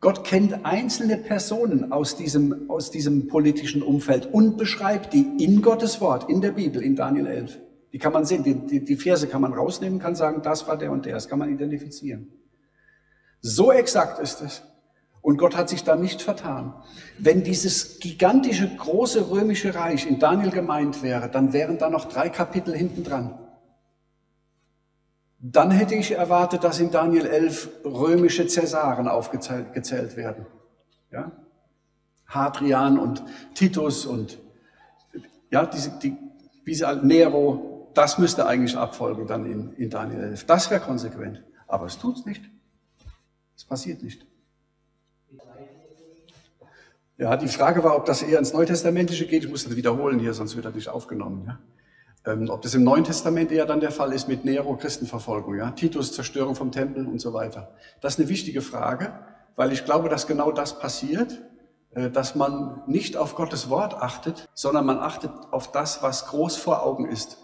[SPEAKER 1] Gott kennt einzelne Personen aus diesem, aus diesem politischen Umfeld und beschreibt die in Gottes Wort, in der Bibel, in Daniel 11. Die kann man sehen, die, die, die Verse kann man rausnehmen, kann sagen, das war der und der, das kann man identifizieren. So exakt ist es. Und Gott hat sich da nicht vertan. Wenn dieses gigantische, große römische Reich in Daniel gemeint wäre, dann wären da noch drei Kapitel hinten dran. Dann hätte ich erwartet, dass in Daniel 11 römische Cäsaren aufgezählt werden. Ja? Hadrian und Titus und ja, diese, die, wie sie Nero, das müsste eigentlich abfolgen dann in, in Daniel 11. Das wäre konsequent. Aber es tut's nicht. Es passiert nicht. Ja, die Frage war, ob das eher ins Neutestamentische geht. Ich muss das wiederholen hier, sonst wird das nicht aufgenommen. Ja? Ähm, ob das im Neuen Testament eher dann der Fall ist mit Nero, Christenverfolgung, ja? Titus, Zerstörung vom Tempel und so weiter. Das ist eine wichtige Frage, weil ich glaube, dass genau das passiert, äh, dass man nicht auf Gottes Wort achtet, sondern man achtet auf das, was groß vor Augen ist.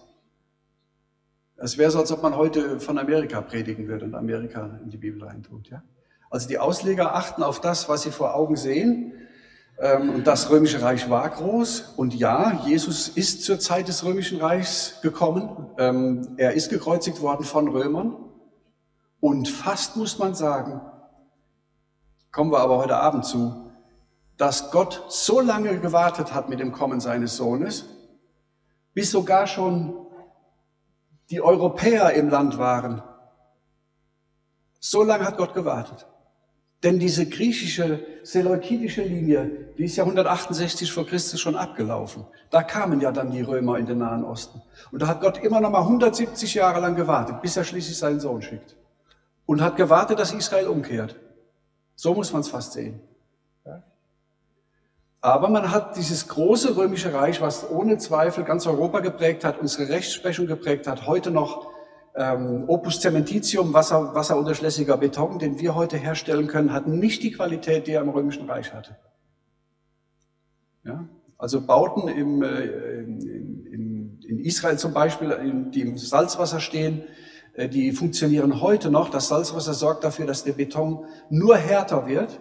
[SPEAKER 1] Es wäre so, als ob man heute von Amerika predigen würde und Amerika in die Bibel reintut. Ja? Also die Ausleger achten auf das, was sie vor Augen sehen. Ähm, und das Römische Reich war groß. Und ja, Jesus ist zur Zeit des Römischen Reichs gekommen. Ähm, er ist gekreuzigt worden von Römern. Und fast muss man sagen, kommen wir aber heute Abend zu, dass Gott so lange gewartet hat mit dem Kommen seines Sohnes, bis sogar schon die Europäer im Land waren. So lange hat Gott gewartet. Denn diese griechische, seleukidische Linie, die ist ja 168 vor Christus schon abgelaufen. Da kamen ja dann die Römer in den Nahen Osten. Und da hat Gott immer noch mal 170 Jahre lang gewartet, bis er schließlich seinen Sohn schickt. Und hat gewartet, dass Israel umkehrt. So muss man es fast sehen. Aber man hat dieses große römische Reich, was ohne Zweifel ganz Europa geprägt hat, unsere Rechtsprechung geprägt hat, heute noch ähm, Opus Cementitium, Wasser, wasserunterschlässiger Beton, den wir heute herstellen können, hat nicht die Qualität, die er im Römischen Reich hatte. Ja? Also Bauten im, äh, in, in, in Israel zum Beispiel, in, die im Salzwasser stehen, äh, die funktionieren heute noch. Das Salzwasser sorgt dafür, dass der Beton nur härter wird.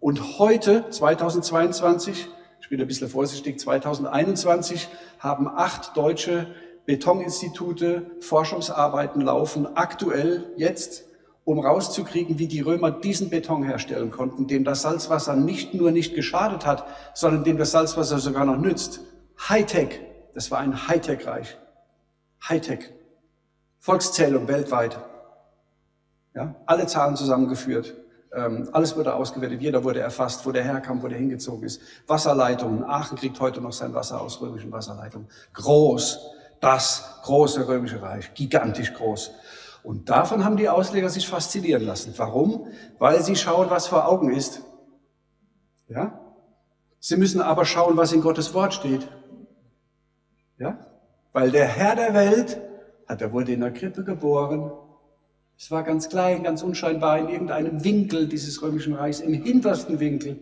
[SPEAKER 1] Und heute, 2022, ich bin ein bisschen vorsichtig, 2021, haben acht deutsche Betoninstitute, Forschungsarbeiten laufen aktuell jetzt, um rauszukriegen, wie die Römer diesen Beton herstellen konnten, dem das Salzwasser nicht nur nicht geschadet hat, sondern dem das Salzwasser sogar noch nützt. Hightech, das war ein Hightech-Reich. Hightech. Volkszählung weltweit. Ja, alle Zahlen zusammengeführt. Ähm, alles wurde ausgewertet, jeder wurde erfasst, wo der herkam, wo der hingezogen ist. Wasserleitungen. Aachen kriegt heute noch sein Wasser aus römischen Wasserleitungen. Groß. Das große römische Reich. Gigantisch groß. Und davon haben die Ausleger sich faszinieren lassen. Warum? Weil sie schauen, was vor Augen ist. Ja? Sie müssen aber schauen, was in Gottes Wort steht. Ja? Weil der Herr der Welt hat, er wurde in der Krippe geboren. Es war ganz klein, ganz unscheinbar in irgendeinem Winkel dieses römischen Reichs, im hintersten Winkel.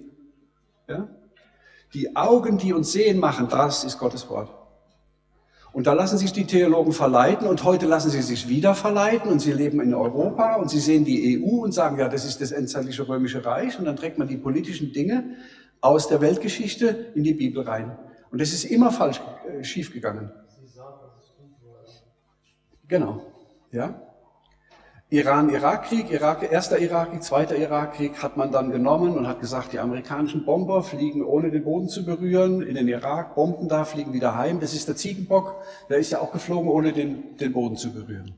[SPEAKER 1] Ja? Die Augen, die uns sehen machen, das ist Gottes Wort. Und da lassen sich die Theologen verleiten und heute lassen sie sich wieder verleiten und sie leben in Europa und sie sehen die EU und sagen, ja, das ist das endzeitliche römische Reich und dann trägt man die politischen Dinge aus der Weltgeschichte in die Bibel rein. Und das ist immer falsch äh, schiefgegangen. Genau, ja. Iran-Irak-Krieg, Irak, erster Irakkrieg, zweiter Irakkrieg hat man dann genommen und hat gesagt, die amerikanischen Bomber fliegen ohne den Boden zu berühren in den Irak, bomben da, fliegen wieder heim. Das ist der Ziegenbock, der ist ja auch geflogen, ohne den, den Boden zu berühren.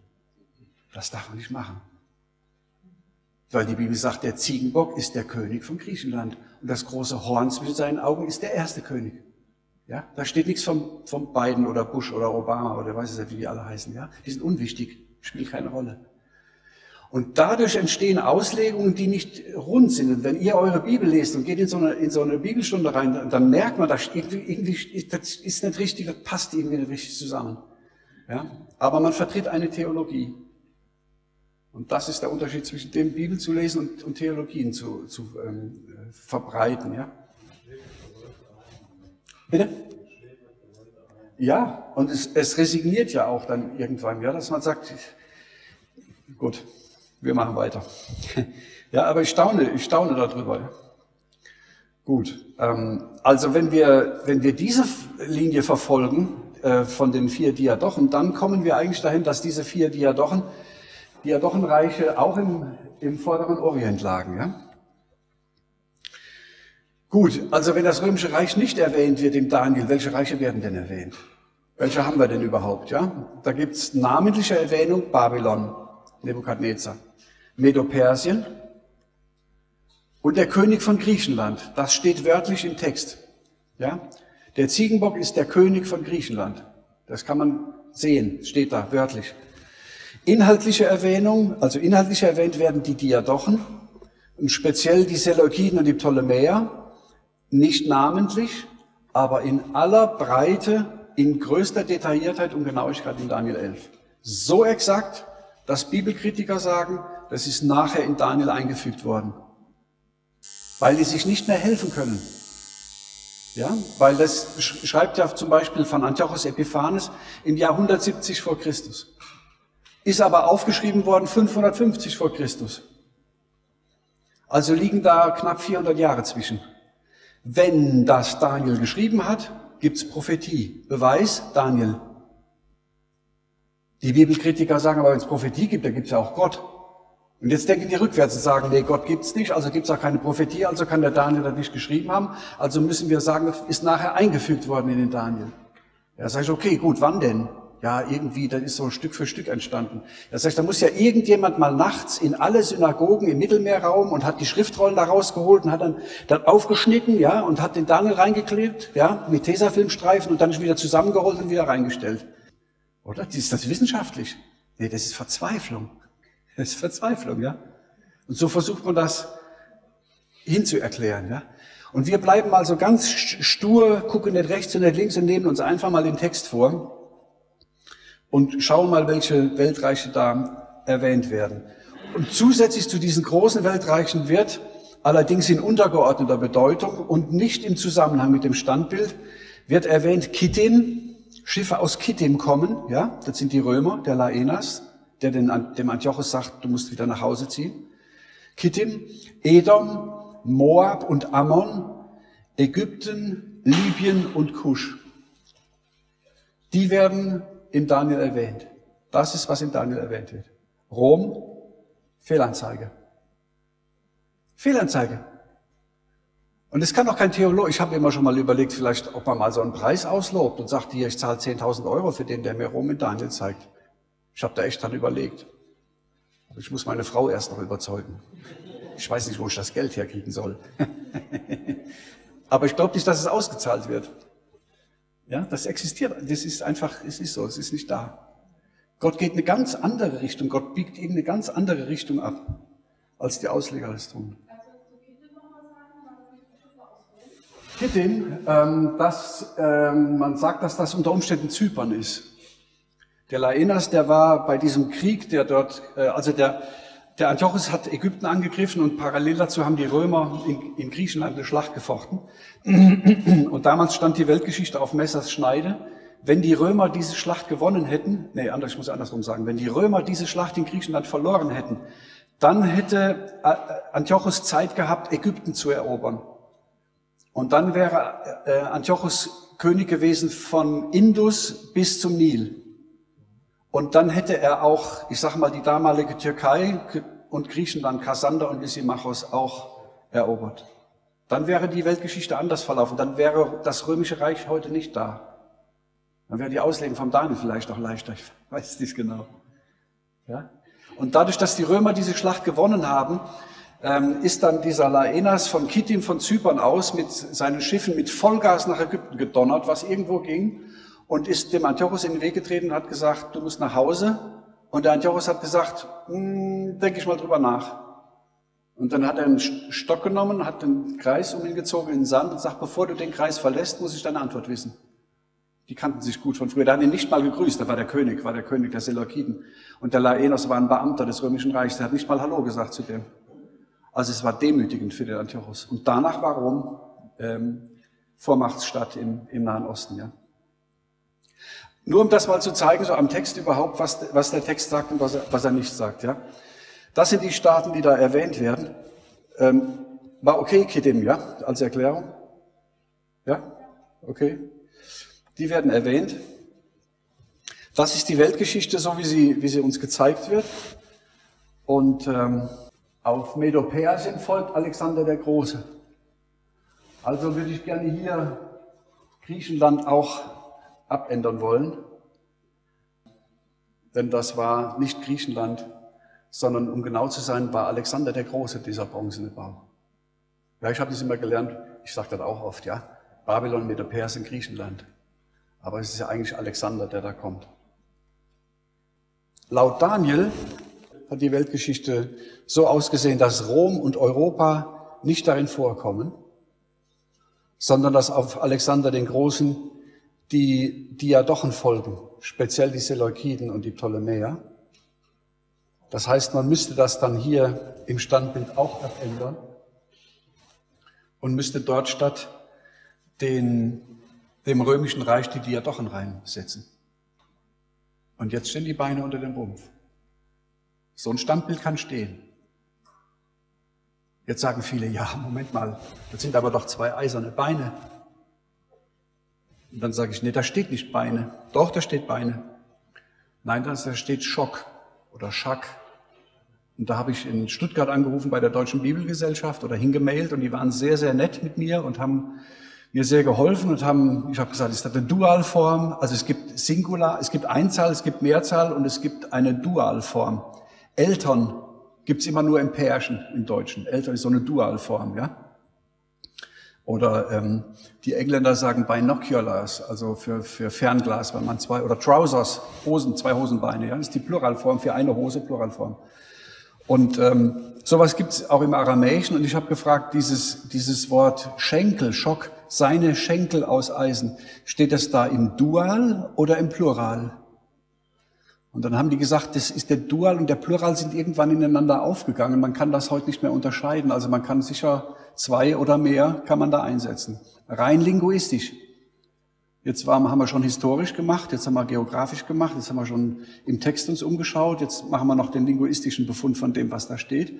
[SPEAKER 1] Das darf man nicht machen. Weil die Bibel sagt, der Ziegenbock ist der König von Griechenland und das große Horn zwischen seinen Augen ist der erste König. Ja, da steht nichts vom, vom Biden oder Bush oder Obama oder weiß ich nicht, wie die alle heißen. Ja, die sind unwichtig, spielen keine Rolle. Und dadurch entstehen Auslegungen, die nicht rund sind. Und wenn ihr eure Bibel lest und geht in so eine, in so eine Bibelstunde rein, dann merkt man, dass irgendwie, irgendwie, das ist nicht richtig, das passt irgendwie nicht richtig zusammen. Ja? Aber man vertritt eine Theologie. Und das ist der Unterschied zwischen dem Bibel zu lesen und, und Theologien zu, zu ähm, verbreiten. Ja? Bitte? Ja, und es, es resigniert ja auch dann irgendwann, ja, dass man sagt, gut, wir machen weiter. Ja, aber ich staune, ich staune darüber. Gut, ähm, also wenn wir, wenn wir diese Linie verfolgen äh, von den vier Diadochen, dann kommen wir eigentlich dahin, dass diese vier Diadochen, Diadochenreiche auch im, im vorderen Orient lagen. Ja? Gut, also wenn das römische Reich nicht erwähnt wird im Daniel, welche Reiche werden denn erwähnt? Welche haben wir denn überhaupt? Ja, da gibt's namentliche Erwähnung Babylon, Nebukadnezar. Medopersien und der König von Griechenland. Das steht wörtlich im Text. Ja? Der Ziegenbock ist der König von Griechenland. Das kann man sehen, steht da wörtlich. Inhaltliche Erwähnung, also inhaltlich erwähnt werden die Diadochen und speziell die Seleukiden und die Ptolemäer, nicht namentlich, aber in aller Breite, in größter Detailliertheit und Genauigkeit in Daniel 11. So exakt, dass Bibelkritiker sagen, das ist nachher in Daniel eingefügt worden. Weil die sich nicht mehr helfen können. Ja, weil das schreibt ja zum Beispiel von Antiochus Epiphanes im Jahr 170 vor Christus. Ist aber aufgeschrieben worden 550 vor Christus. Also liegen da knapp 400 Jahre zwischen. Wenn das Daniel geschrieben hat, gibt's Prophetie. Beweis Daniel. Die Bibelkritiker sagen aber, wenn es Prophetie gibt, dann gibt's ja auch Gott. Und jetzt denken die rückwärts und sagen, nee, Gott gibt's nicht, also gibt's auch keine Prophetie, also kann der Daniel das nicht geschrieben haben, also müssen wir sagen, das ist nachher eingefügt worden in den Daniel. Ja, sag ich, okay, gut, wann denn? Ja, irgendwie, das ist so Stück für Stück entstanden. Sag ich, da muss ja irgendjemand mal nachts in alle Synagogen im Mittelmeerraum und hat die Schriftrollen da rausgeholt und hat dann das aufgeschnitten, ja, und hat den Daniel reingeklebt, ja, mit Tesafilmstreifen und dann wieder zusammengerollt und wieder reingestellt. Oder? Ist das wissenschaftlich? Nee, das ist Verzweiflung. Das ist Verzweiflung, ja. Und so versucht man das hinzuerklären, ja. Und wir bleiben also ganz stur, gucken nicht rechts und nicht links und nehmen uns einfach mal den Text vor und schauen mal, welche Weltreiche da erwähnt werden. Und zusätzlich zu diesen großen Weltreichen wird allerdings in untergeordneter Bedeutung und nicht im Zusammenhang mit dem Standbild wird erwähnt Kittim, Schiffe aus Kittim kommen, ja, das sind die Römer, der Laenas, der den, dem Antiochus sagt, du musst wieder nach Hause ziehen. Kittim, Edom, Moab und Ammon, Ägypten, Libyen und Kusch. Die werden im Daniel erwähnt. Das ist, was im Daniel erwähnt wird. Rom, Fehlanzeige. Fehlanzeige. Und es kann doch kein Theologe, ich habe immer schon mal überlegt, vielleicht, ob man mal so einen Preis auslobt und sagt, hier, ich zahle 10.000 Euro für den, der mir Rom in Daniel zeigt. Ich habe da echt dran überlegt. Ich muss meine Frau erst noch überzeugen. Ich weiß nicht, wo ich das Geld herkriegen soll. [LAUGHS] Aber ich glaube nicht, dass es ausgezahlt wird. Ja, das existiert. Das ist einfach, es ist so, es ist nicht da. Gott geht eine ganz andere Richtung. Gott biegt eben eine ganz andere Richtung ab, als die Ausleger es tun. Kittim, ähm, dass ähm, man sagt, dass das unter Umständen Zypern ist. Der Laenas, der war bei diesem Krieg, der dort, äh, also der, der Antiochus hat Ägypten angegriffen und parallel dazu haben die Römer in, in Griechenland eine Schlacht gefochten. [CLEARS THROAT] Und damals stand die Weltgeschichte auf Messers Schneide. Wenn die Römer diese Schlacht gewonnen hätten, nee, anders, ich muss andersrum sagen, wenn die Römer diese Schlacht in Griechenland verloren hätten, dann hätte äh, Antiochus Zeit gehabt, Ägypten zu erobern. Und dann wäre äh, Antiochus König gewesen von Indus bis zum Nil. Und dann hätte er auch, ich sage mal, die damalige Türkei und Griechenland, Kassander und Lysimachos auch erobert. Dann wäre die Weltgeschichte anders verlaufen. Dann wäre das römische Reich heute nicht da. Dann wäre die Auslegung vom Daniel vielleicht auch leichter. Ich weiß nicht genau. Ja? Und dadurch, dass die Römer diese Schlacht gewonnen haben, ist dann dieser Laenas von Kittim von Zypern aus mit seinen Schiffen mit Vollgas nach Ägypten gedonnert, was irgendwo ging und ist dem Antiochus in den Weg getreten und hat gesagt, du musst nach Hause. Und der Antiochus hat gesagt, hm, denke ich mal drüber nach. Und dann hat er einen Stock genommen, hat den Kreis um ihn gezogen in den Sand und sagt, bevor du den Kreis verlässt, muss ich deine Antwort wissen. Die kannten sich gut von früher. Da hat ihn nicht mal gegrüßt. Da war der König, war der König der Seleukiden. Und der Laenos war ein Beamter des Römischen Reichs. Der hat nicht mal Hallo gesagt zu dem. Also es war demütigend für den Antiochus. Und danach war Rom ähm, Vormachtsstadt im, im Nahen Osten. Ja. Nur um das mal zu zeigen, so am Text überhaupt, was, was der Text sagt und was er, was er nicht sagt. Ja? Das sind die Staaten, die da erwähnt werden. Ähm, war okay, Kidim, ja, als Erklärung? Ja, okay. Die werden erwähnt. Das ist die Weltgeschichte, so wie sie, wie sie uns gezeigt wird. Und ähm, auf Medo-Persien folgt Alexander der Große. Also würde ich gerne hier Griechenland auch abändern wollen. Denn das war nicht Griechenland, sondern um genau zu sein, war Alexander der Große dieser bronzene Bau. Ja, ich habe das immer gelernt, ich sage das auch oft, ja. Babylon mit der Pers in Griechenland. Aber es ist ja eigentlich Alexander, der da kommt. Laut Daniel hat die Weltgeschichte so ausgesehen, dass Rom und Europa nicht darin vorkommen, sondern dass auf Alexander den Großen die Diadochen folgen, speziell die Seleukiden und die Ptolemäer. Das heißt, man müsste das dann hier im Standbild auch abändern und müsste dort statt den, dem römischen Reich die Diadochen reinsetzen. Und jetzt stehen die Beine unter dem Rumpf. So ein Standbild kann stehen. Jetzt sagen viele, ja, Moment mal, das sind aber doch zwei eiserne Beine. Und dann sage ich, nee, da steht nicht Beine. Doch, da steht Beine. Nein, da steht Schock oder Schack. Und da habe ich in Stuttgart angerufen bei der Deutschen Bibelgesellschaft oder hingemailt und die waren sehr, sehr nett mit mir und haben mir sehr geholfen und haben, ich habe gesagt, ist das eine Dualform? Also es gibt Singular, es gibt Einzahl, es gibt Mehrzahl und es gibt eine Dualform. Eltern gibt's immer nur im Pärchen im Deutschen. Eltern ist so eine Dualform, ja. Oder ähm, die Engländer sagen Binoculars, also für, für Fernglas, wenn man zwei, oder Trousers, Hosen, zwei Hosenbeine, ja, das ist die Pluralform für eine Hose, Pluralform. Und ähm, sowas gibt's auch im Aramäischen und ich habe gefragt, dieses, dieses Wort Schenkel, Schock, seine Schenkel aus Eisen, steht das da im Dual oder im Plural? Und dann haben die gesagt, das ist der Dual und der Plural sind irgendwann ineinander aufgegangen. Man kann das heute nicht mehr unterscheiden. Also man kann sicher zwei oder mehr kann man da einsetzen. Rein linguistisch. Jetzt haben wir schon historisch gemacht, jetzt haben wir geografisch gemacht, jetzt haben wir schon im Text uns umgeschaut, jetzt machen wir noch den linguistischen Befund von dem, was da steht,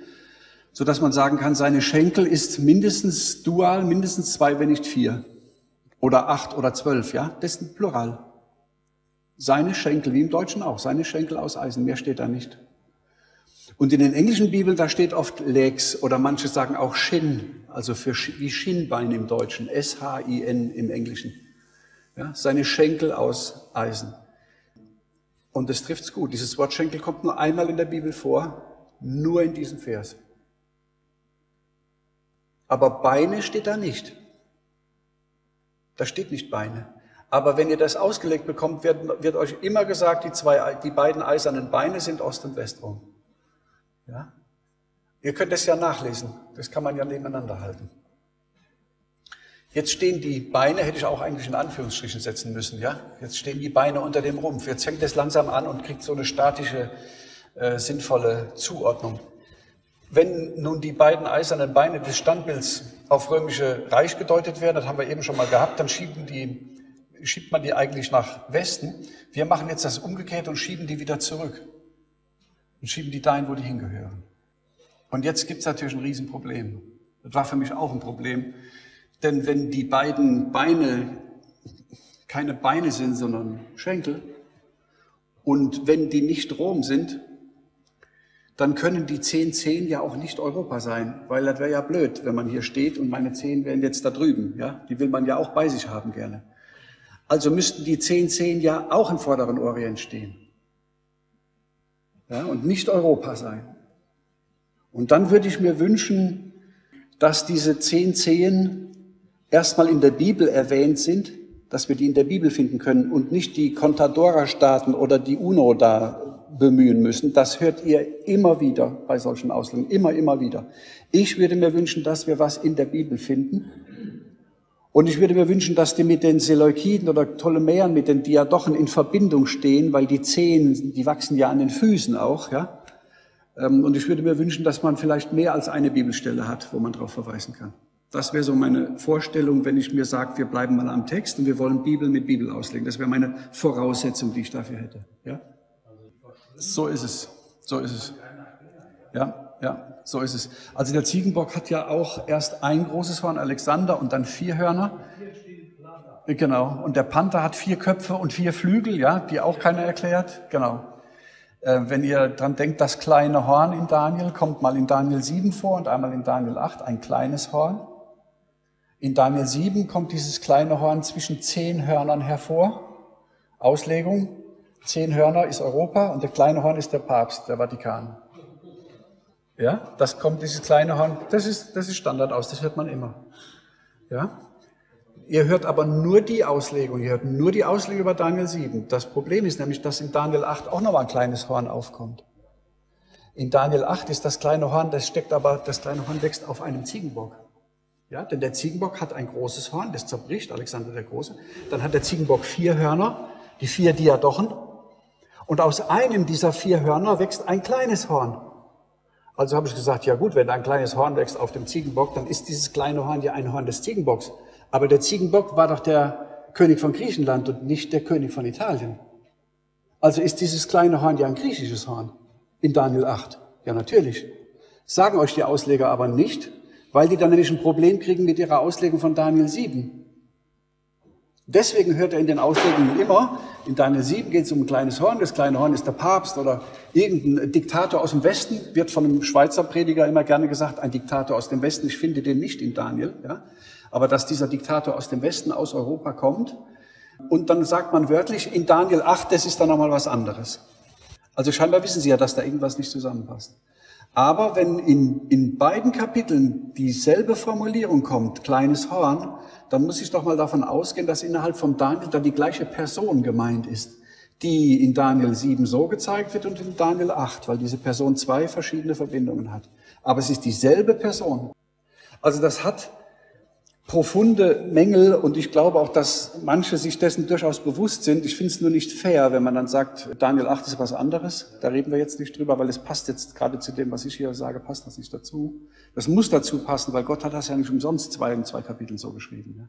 [SPEAKER 1] so dass man sagen kann, seine Schenkel ist mindestens dual, mindestens zwei, wenn nicht vier. Oder acht oder zwölf, ja? Das ist ein Plural. Seine Schenkel, wie im Deutschen auch, seine Schenkel aus Eisen, mehr steht da nicht. Und in den englischen Bibeln, da steht oft Legs oder manche sagen auch Shin, also für wie Schienbein im Deutschen, S-H-I-N im Englischen. Ja, seine Schenkel aus Eisen. Und das trifft's gut. Dieses Wort Schenkel kommt nur einmal in der Bibel vor, nur in diesem Vers. Aber Beine steht da nicht. Da steht nicht Beine. Aber wenn ihr das ausgelegt bekommt, wird, wird euch immer gesagt, die, zwei, die beiden eisernen Beine sind Ost- und Westrum. Ja? Ihr könnt es ja nachlesen. Das kann man ja nebeneinander halten. Jetzt stehen die Beine, hätte ich auch eigentlich in Anführungsstrichen setzen müssen, ja? Jetzt stehen die Beine unter dem Rumpf. Jetzt fängt es langsam an und kriegt so eine statische, äh, sinnvolle Zuordnung. Wenn nun die beiden eisernen Beine des Standbilds auf römische Reich gedeutet werden, das haben wir eben schon mal gehabt, dann schieben die schiebt man die eigentlich nach Westen. Wir machen jetzt das umgekehrt und schieben die wieder zurück. Und schieben die dahin, wo die hingehören. Und jetzt gibt es natürlich ein Riesenproblem. Das war für mich auch ein Problem. Denn wenn die beiden Beine keine Beine sind, sondern Schenkel, und wenn die nicht Rom sind, dann können die zehn Zehen ja auch nicht Europa sein, weil das wäre ja blöd, wenn man hier steht und meine Zehen wären jetzt da drüben. Ja, die will man ja auch bei sich haben gerne. Also müssten die zehn zehn ja auch im vorderen Orient stehen. Ja, und nicht Europa sein. Und dann würde ich mir wünschen, dass diese zehn Zehen erstmal in der Bibel erwähnt sind, dass wir die in der Bibel finden können und nicht die Contadora-Staaten oder die UNO da bemühen müssen. Das hört ihr immer wieder bei solchen Auslegungen, immer, immer wieder. Ich würde mir wünschen, dass wir was in der Bibel finden und ich würde mir wünschen, dass die mit den Seleukiden oder Ptolemäern, mit den Diadochen in Verbindung stehen, weil die Zehen, die wachsen ja an den Füßen auch, ja. Ähm, und ich würde mir wünschen, dass man vielleicht mehr als eine Bibelstelle hat, wo man darauf verweisen kann. Das wäre so meine Vorstellung, wenn ich mir sage, wir bleiben mal am Text und wir wollen Bibel mit Bibel auslegen. Das wäre meine Voraussetzung, die ich dafür hätte. Ja? So ist es. So ist es. Ja ja, so ist es. Also der Ziegenbock hat ja auch erst ein großes Horn, Alexander, und dann vier Hörner. Genau. Und der Panther hat vier Köpfe und vier Flügel, ja, die auch keiner erklärt. Genau. Äh, wenn ihr dran denkt, das kleine Horn in Daniel kommt mal in Daniel 7 vor und einmal in Daniel 8, ein kleines Horn. In Daniel 7 kommt dieses kleine Horn zwischen zehn Hörnern hervor. Auslegung. Zehn Hörner ist Europa und der kleine Horn ist der Papst, der Vatikan. Ja, das kommt dieses kleine Horn, das ist, das ist Standard aus, das hört man immer. Ja, Ihr hört aber nur die Auslegung, ihr hört nur die Auslegung über Daniel 7. Das Problem ist nämlich, dass in Daniel 8 auch noch mal ein kleines Horn aufkommt. In Daniel 8 ist das kleine Horn, das steckt aber, das kleine Horn wächst auf einem Ziegenbock. Ja, denn der Ziegenbock hat ein großes Horn, das zerbricht, Alexander der Große. Dann hat der Ziegenbock vier Hörner, die vier Diadochen. Und aus einem dieser vier Hörner wächst ein kleines Horn. Also habe ich gesagt, ja gut, wenn da ein kleines Horn wächst auf dem Ziegenbock, dann ist dieses kleine Horn ja ein Horn des Ziegenbocks. Aber der Ziegenbock war doch der König von Griechenland und nicht der König von Italien. Also ist dieses kleine Horn ja ein griechisches Horn in Daniel 8. Ja, natürlich. Sagen euch die Ausleger aber nicht, weil die dann nämlich ein Problem kriegen mit ihrer Auslegung von Daniel 7. Deswegen hört er in den Auslegungen immer, in Daniel 7 geht es um ein kleines Horn, das kleine Horn ist der Papst oder irgendein Diktator aus dem Westen, wird von einem Schweizer Prediger immer gerne gesagt, ein Diktator aus dem Westen, ich finde den nicht in Daniel, ja? aber dass dieser Diktator aus dem Westen, aus Europa kommt und dann sagt man wörtlich, in Daniel 8, das ist dann nochmal was anderes. Also scheinbar wissen Sie ja, dass da irgendwas nicht zusammenpasst. Aber wenn in, in beiden Kapiteln dieselbe Formulierung kommt, kleines Horn, dann muss ich doch mal davon ausgehen, dass innerhalb von Daniel dann die gleiche Person gemeint ist, die in Daniel 7 so gezeigt wird und in Daniel 8, weil diese Person zwei verschiedene Verbindungen hat. Aber es ist dieselbe Person. Also das hat profunde Mängel und ich glaube auch, dass manche sich dessen durchaus bewusst sind. Ich finde es nur nicht fair, wenn man dann sagt, Daniel 8 ist was anderes. Da reden wir jetzt nicht drüber, weil es passt jetzt gerade zu dem, was ich hier sage, passt das nicht dazu. Das muss dazu passen, weil Gott hat das ja nicht umsonst zwei in zwei Kapiteln so geschrieben. Ja?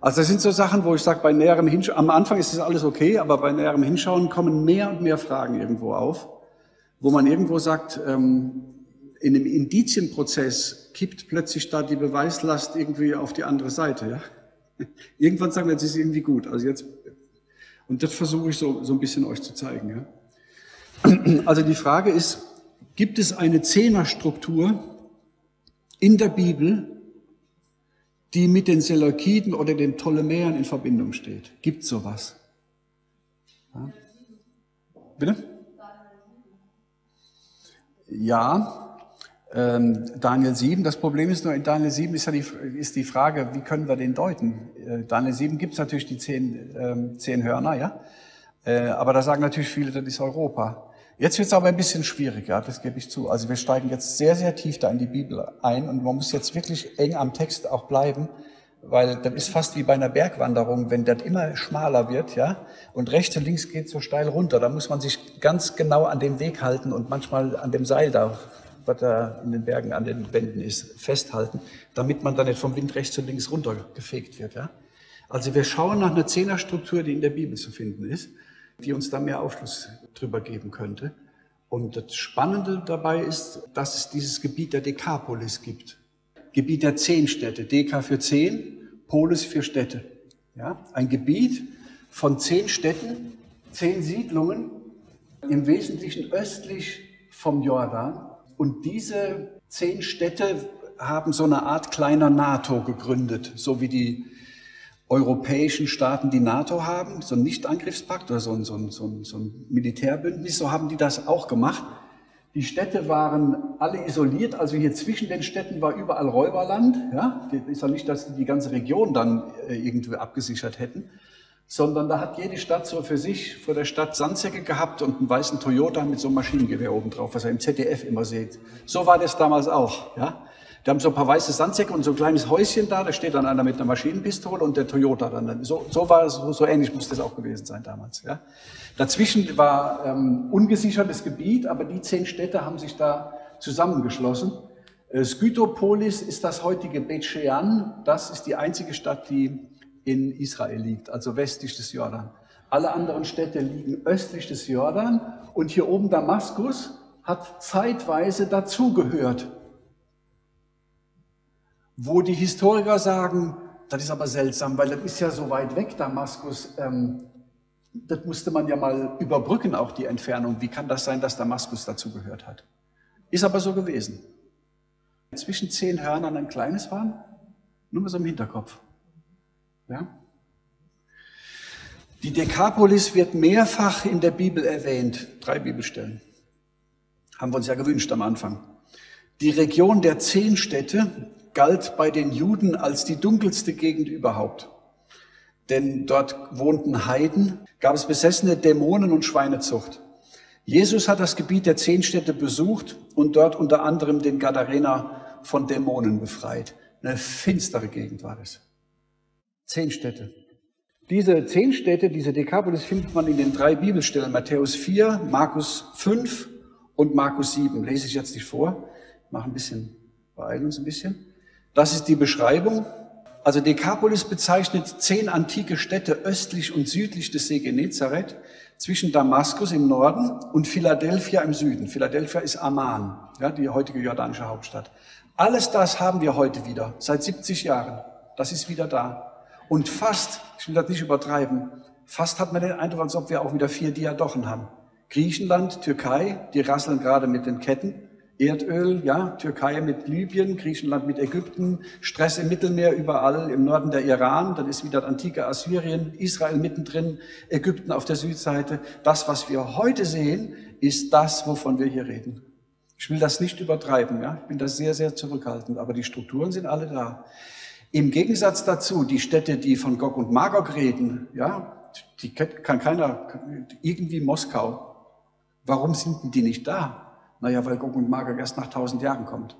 [SPEAKER 1] Also das sind so Sachen, wo ich sage, bei näherem Hinschauen, am Anfang ist das alles okay, aber bei näherem Hinschauen kommen mehr und mehr Fragen irgendwo auf, wo man irgendwo sagt, ähm, in einem Indizienprozess kippt plötzlich da die Beweislast irgendwie auf die andere Seite. Ja? [LAUGHS] Irgendwann sagen wir, jetzt ist irgendwie gut. Also jetzt, und das versuche ich so, so ein bisschen euch zu zeigen. Ja? [CLEARS THROAT] Also die Frage ist, Gibt es eine Zehnerstruktur in der Bibel, die mit den Seleukiden oder den Ptolemäern in Verbindung steht? Gibt es sowas? Ja. Bitte? Ja, Daniel 7. Das Problem ist nur, in Daniel 7 ist ja die, ist die Frage, wie können wir den deuten? Äh, Daniel 7 gibt es natürlich die zehn, ähm, zehn Hörner, ja. Äh, aber da sagen natürlich viele, das ist Europa. Jetzt wird es aber ein bisschen schwieriger, das gebe ich zu. Also wir steigen jetzt sehr, sehr tief da in die Bibel ein und man muss jetzt wirklich eng am Text auch bleiben, weil das ist fast wie bei einer Bergwanderung, wenn das immer schmaler wird, ja, und rechts und links geht so steil runter, da muss man sich ganz genau an dem Weg halten und manchmal an dem Seil da was da in den Bergen an den Wänden ist, festhalten, damit man dann nicht vom Wind rechts und links runtergefegt wird. Ja? Also wir schauen nach einer Zehnerstruktur, die in der Bibel zu finden ist, die uns da mehr Aufschluss drüber geben könnte. Und das Spannende dabei ist, dass es dieses Gebiet der Dekapolis gibt. Gebiet der zehn Städte. Deka für zehn, Polis für Städte. Ja? Ein Gebiet von zehn Städten, zehn Siedlungen, im Wesentlichen östlich vom Jordan, und diese zehn Städte haben so eine Art kleiner NATO gegründet, so wie die europäischen Staaten die NATO haben, so ein Nichtangriffspakt oder so ein, so, ein, so, ein, so ein Militärbündnis, so haben die das auch gemacht. Die Städte waren alle isoliert, also hier zwischen den Städten war überall Räuberland. Ja, ist ja nicht, dass die die ganze Region dann äh, irgendwie abgesichert hätten sondern da hat jede Stadt so für sich vor der Stadt Sandsäcke gehabt und einen weißen Toyota mit so einem Maschinengewehr oben drauf, was ihr im ZDF immer seht. So war das damals auch, ja. Die haben so ein paar weiße Sandsäcke und so ein kleines Häuschen da, da steht dann einer mit einer Maschinenpistole und der Toyota dann. So, so war es, so, ähnlich muss das auch gewesen sein damals, ja. Dazwischen war ähm, ungesichertes Gebiet, aber die zehn Städte haben sich da zusammengeschlossen. Äh, Skytopolis ist das heutige Beit Shean. Das ist die einzige Stadt, die in Israel liegt, also westlich des Jordan. Alle anderen Städte liegen östlich des Jordan und hier oben Damaskus hat zeitweise dazugehört. Wo die Historiker sagen, das ist aber seltsam, weil das ist ja so weit weg, Damaskus. Ähm, das musste man ja mal überbrücken, auch die Entfernung. Wie kann das sein, dass Damaskus dazugehört hat? Ist aber so gewesen. Zwischen zehn Hörnern ein kleines waren, nur mal so im Hinterkopf. Ja? Die Dekapolis wird mehrfach in der Bibel erwähnt, drei Bibelstellen. Haben wir uns ja gewünscht am Anfang. Die Region der zehn Städte galt bei den Juden als die dunkelste Gegend überhaupt. Denn dort wohnten Heiden, gab es besessene Dämonen und Schweinezucht. Jesus hat das Gebiet der zehn Städte besucht und dort unter anderem den Gadarener von Dämonen befreit. Eine finstere Gegend war das. Zehn Städte. Diese zehn Städte, diese Dekapolis findet man in den drei Bibelstellen, Matthäus 4, Markus 5 und Markus 7. Lese ich jetzt nicht vor, mache ein bisschen, beeilen uns ein bisschen. Das ist die Beschreibung. Also Dekapolis bezeichnet zehn antike Städte östlich und südlich des See Genezareth, zwischen Damaskus im Norden und Philadelphia im Süden. Philadelphia ist Amman, ja, die heutige jordanische Hauptstadt. Alles das haben wir heute wieder, seit 70 Jahren. Das ist wieder da. Und fast, ich will das nicht übertreiben, fast hat man den Eindruck, als ob wir auch wieder vier Diadochen haben. Griechenland, Türkei, die rasseln gerade mit den Ketten. Erdöl, ja, Türkei mit Libyen, Griechenland mit Ägypten, Stress im Mittelmeer überall, im Norden der Iran, dann ist wieder das antike Assyrien, Israel mittendrin, Ägypten auf der Südseite. Das, was wir heute sehen, ist das, wovon wir hier reden. Ich will das nicht übertreiben, ja, ich bin da sehr, sehr zurückhaltend, aber die Strukturen sind alle da. Im Gegensatz dazu, die Städte, die von Gog und Magog reden, ja, die kann keiner, irgendwie Moskau. Warum sind die nicht da? Naja, weil Gog und Magog erst nach tausend Jahren kommt.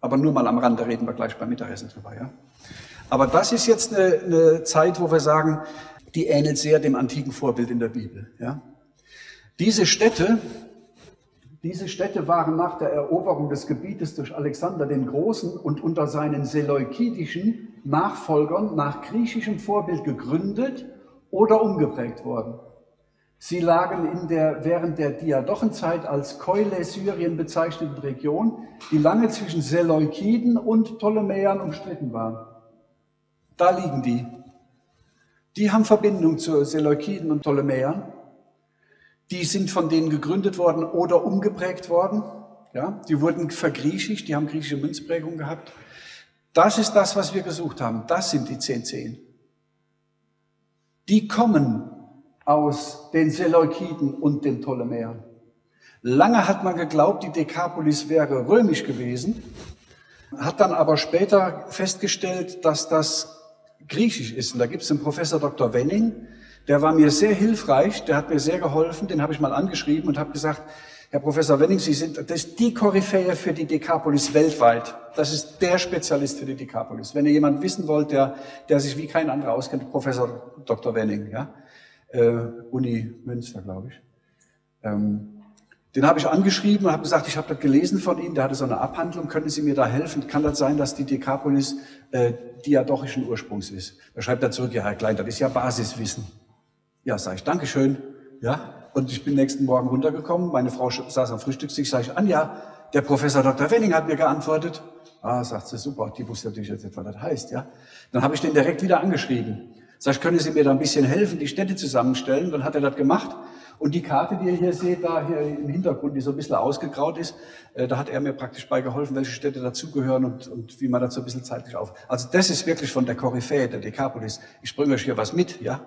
[SPEAKER 1] Aber nur mal am Rande reden wir gleich beim Mittagessen drüber, ja. Aber das ist jetzt eine, eine Zeit, wo wir sagen, die ähnelt sehr dem antiken Vorbild in der Bibel, ja. Diese Städte, diese Städte waren nach der Eroberung des Gebietes durch Alexander den Großen und unter seinen seleukidischen Nachfolgern nach griechischem Vorbild gegründet oder umgeprägt worden. Sie lagen in der, während der Diadochenzeit als Keule Syrien bezeichneten Region, die lange zwischen Seleukiden und Ptolemäern umstritten war. Da liegen die. Die haben Verbindung zu Seleukiden und Ptolemäern die sind von denen gegründet worden oder umgeprägt worden. Ja, die wurden vergriechigt, die haben griechische Münzprägung gehabt. Das ist das, was wir gesucht haben. Das sind die zehn Zehn. Die kommen aus den Seleukiden und den Ptolemäern. Lange hat man geglaubt, die Dekapolis wäre römisch gewesen, hat dann aber später festgestellt, dass das griechisch ist. Und da gibt es einen Professor Dr. Wenning, der war mir sehr hilfreich, der hat mir sehr geholfen, den habe ich mal angeschrieben und habe gesagt, Herr Professor Wenning, Sie sind das ist die Koryphäe für die Dekapolis weltweit. Das ist der Spezialist für die Dekapolis. Wenn ihr jemand wissen wollt, der, der sich wie kein anderer auskennt, Professor Dr. Wenning, ja, äh, Uni Münster, glaube ich. Ähm, den habe ich angeschrieben und habe gesagt, ich habe das gelesen von Ihnen, der hatte so eine Abhandlung, können Sie mir da helfen? Kann das sein, dass die Dekapolis äh, diadochischen Ursprungs ist? Da schreibt er zurück, ja, Herr Klein, das ist ja Basiswissen. Ja, sage ich, Dankeschön. Ja, und ich bin nächsten Morgen runtergekommen, meine Frau saß am Frühstückstisch, sage ich, Anja, der Professor Dr. Wenning hat mir geantwortet. Ah, sagt sie, super, die wusste natürlich jetzt nicht, was das heißt, ja. Dann habe ich den direkt wieder angeschrieben. Sag ich, können Sie mir da ein bisschen helfen, die Städte zusammenstellen? Dann hat er das gemacht. Und die Karte, die ihr hier seht, da hier im Hintergrund, die so ein bisschen ausgegraut ist, äh, da hat er mir praktisch beigeholfen, welche Städte dazugehören und, und wie man das so ein bisschen zeitlich auf. Also das ist wirklich von der Koryphäe, der Dekapolis. Ich bringe euch hier was mit, ja.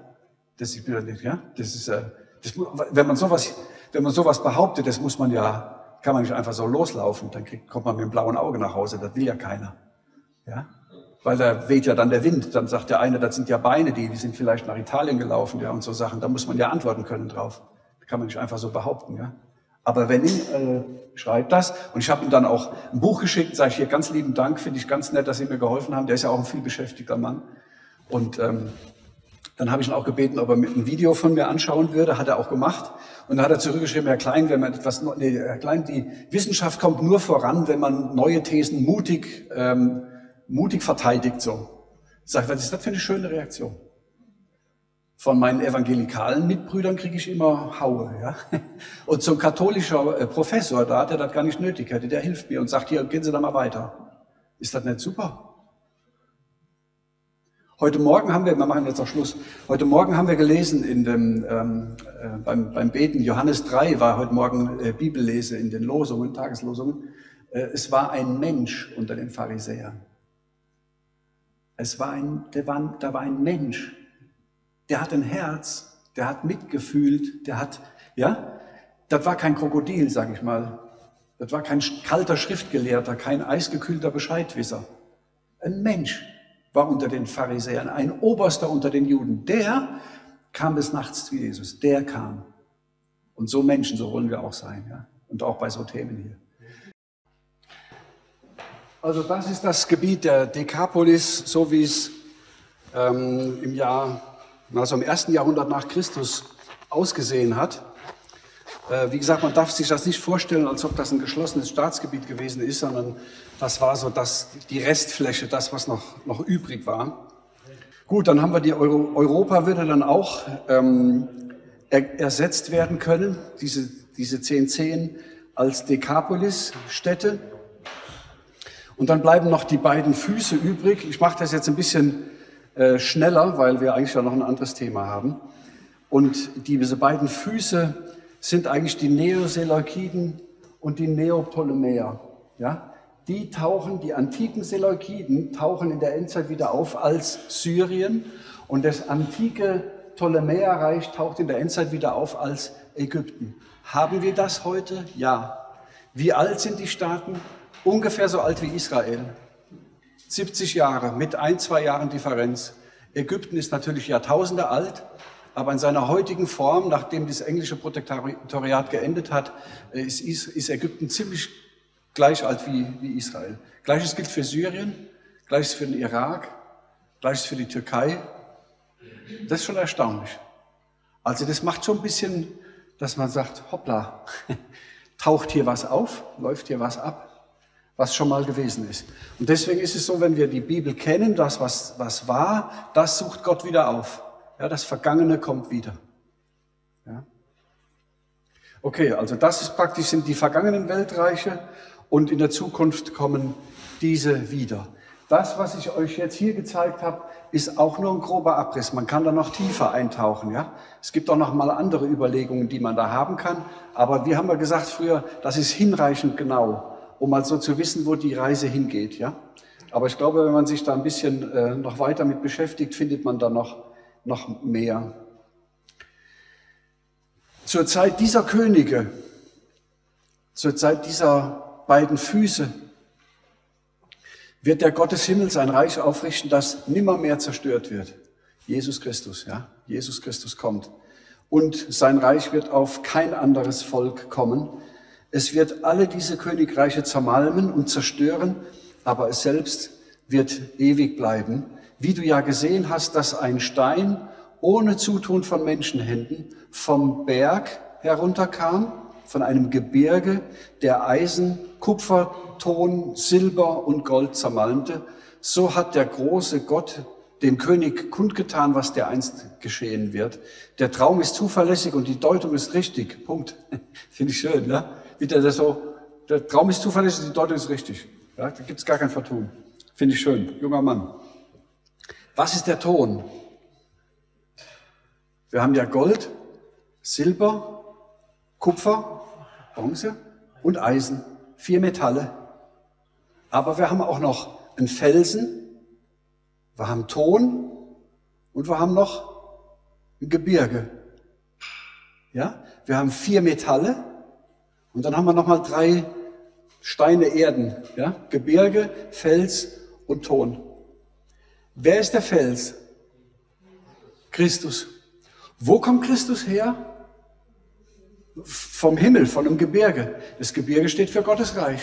[SPEAKER 1] Das ist, ja, das ist, äh, das, wenn man sowas, wenn man sowas behauptet, das muss man ja, kann man nicht einfach so loslaufen, dann kriegt, kommt man mit dem blauen Auge nach Hause, das will ja keiner. Ja? Weil da weht ja dann der Wind, dann sagt der eine, das sind ja Beine, die, die sind vielleicht nach Italien gelaufen, ja, und so Sachen, da muss man ja antworten können drauf. Das kann man nicht einfach so behaupten, ja. Aber wenn ihn äh, schreibt das, und ich habe ihm dann auch ein Buch geschickt, sage ich hier ganz lieben Dank, finde ich ganz nett, dass Sie mir geholfen haben. Der ist ja auch ein viel beschäftigter Mann. Und ähm, dann habe ich ihn auch gebeten, ob er mit ein Video von mir anschauen würde, hat er auch gemacht. Und dann hat er zurückgeschrieben, Herr Klein, wenn man etwas, nee, Herr Klein, die Wissenschaft kommt nur voran, wenn man neue Thesen mutig, ähm, mutig verteidigt, so. Ich was ist das für eine schöne Reaktion? Von meinen evangelikalen Mitbrüdern kriege ich immer Haue, ja. [LAUGHS] Und so ein katholischer äh, Professor da, der das gar nicht nötig der hilft mir und sagt, hier, gehen Sie da mal weiter. Ist das nicht super? Heute Morgen haben wir, wir machen jetzt auch Schluss, heute Morgen haben wir gelesen in dem, ähm, äh, beim, beim Beten, Johannes 3 war heute Morgen äh, Bibellese in den Losungen, Tageslosungen. Äh, es war ein Mensch unter den Pharisäern. Es war ein, der war, da war ein Mensch, der hat ein Herz, der hat mitgefühlt, der hat, ja, das war kein Krokodil, sag ich mal. Das war kein kalter Schriftgelehrter, kein eisgekühlter Bescheidwisser. Ein Mensch, war unter den Pharisäern, ein Oberster unter den Juden. Der kam des Nachts zu Jesus. Der kam. Und so Menschen, so wollen wir auch sein. Ja? Und auch bei so Themen hier. Also das ist das Gebiet der Dekapolis, so wie es ähm, im Jahr, also im ersten Jahrhundert nach Christus ausgesehen hat. Äh, wie gesagt, man darf sich das nicht vorstellen, als ob das ein geschlossenes Staatsgebiet gewesen ist, sondern das war so das, die Restfläche, das, was noch, noch übrig war. Gut, dann haben wir die Euro, Europa würde dann auch ähm, er, ersetzt werden können, diese, diese 10-10 als Dekapolis-Städte. Und dann bleiben noch die beiden Füße übrig. Ich mache das jetzt ein bisschen äh, schneller, weil wir eigentlich ja noch ein anderes Thema haben. Und diese beiden Füße sind eigentlich die Neoseleukiden und die Neoptolemäer. Ja? Die tauchen, die antiken Seleukiden tauchen in der Endzeit wieder auf als Syrien und das antike Ptolemäerreich taucht in der Endzeit wieder auf als Ägypten. Haben wir das heute? Ja. Wie alt sind die Staaten? Ungefähr so alt wie Israel. 70 Jahre mit ein, zwei Jahren Differenz. Ägypten ist natürlich Jahrtausende alt, aber in seiner heutigen Form, nachdem das englische Protektoriat geendet hat, äh, ist, ist Ägypten ziemlich gleich alt wie, wie Israel. Gleiches gilt für Syrien, gleiches für den Irak, gleiches für die Türkei. Das ist schon erstaunlich. Also das macht schon ein bisschen, dass man sagt, hoppla, [LAUGHS] taucht hier was auf, läuft hier was ab, was schon mal gewesen ist. Und deswegen ist es so, wenn wir die Bibel kennen, das, was, was war, das sucht Gott wieder auf. Ja, das Vergangene kommt wieder. Ja. Okay, also das ist praktisch sind die vergangenen Weltreiche und in der Zukunft kommen diese wieder. Das, was ich euch jetzt hier gezeigt habe, ist auch nur ein grober Abriss. Man kann da noch tiefer eintauchen, ja. Es gibt auch noch mal andere Überlegungen, die man da haben kann. Aber wir haben ja gesagt früher, das ist hinreichend genau, um mal so zu wissen, wo die Reise hingeht, ja. Aber ich glaube, wenn man sich da ein bisschen äh, noch weiter mit beschäftigt, findet man da noch, noch mehr. Zur Zeit dieser Könige, zur Zeit dieser beiden Füße, wird der Gott des Himmels ein Reich aufrichten, das nimmermehr zerstört wird. Jesus Christus, ja. Jesus Christus kommt. Und sein Reich wird auf kein anderes Volk kommen. Es wird alle diese Königreiche zermalmen und zerstören, aber es selbst wird ewig bleiben. Wie du ja gesehen hast, dass ein Stein ohne Zutun von Menschenhänden vom Berg herunterkam, von einem Gebirge, der Eisen, Kupfer, Ton, Silber und Gold zermalmte, so hat der große Gott dem König kundgetan, was der einst geschehen wird. Der Traum ist zuverlässig und die Deutung ist richtig. Punkt. [LAUGHS] Finde ich schön, ne? Wie der so, der Traum ist zuverlässig, die Deutung ist richtig. Ja, da gibt's gar kein Vertun. Finde ich schön. Junger Mann. Was ist der Ton? Wir haben ja Gold, Silber, Kupfer, Bronze und Eisen. Vier Metalle. Aber wir haben auch noch einen Felsen, wir haben Ton und wir haben noch ein Gebirge. Ja, wir haben vier Metalle und dann haben wir noch mal drei Steine, Erden. Ja, Gebirge, Fels und Ton. Wer ist der Fels? Christus. Wo kommt Christus her? Vom Himmel, von einem Gebirge. Das Gebirge steht für Gottes Reich.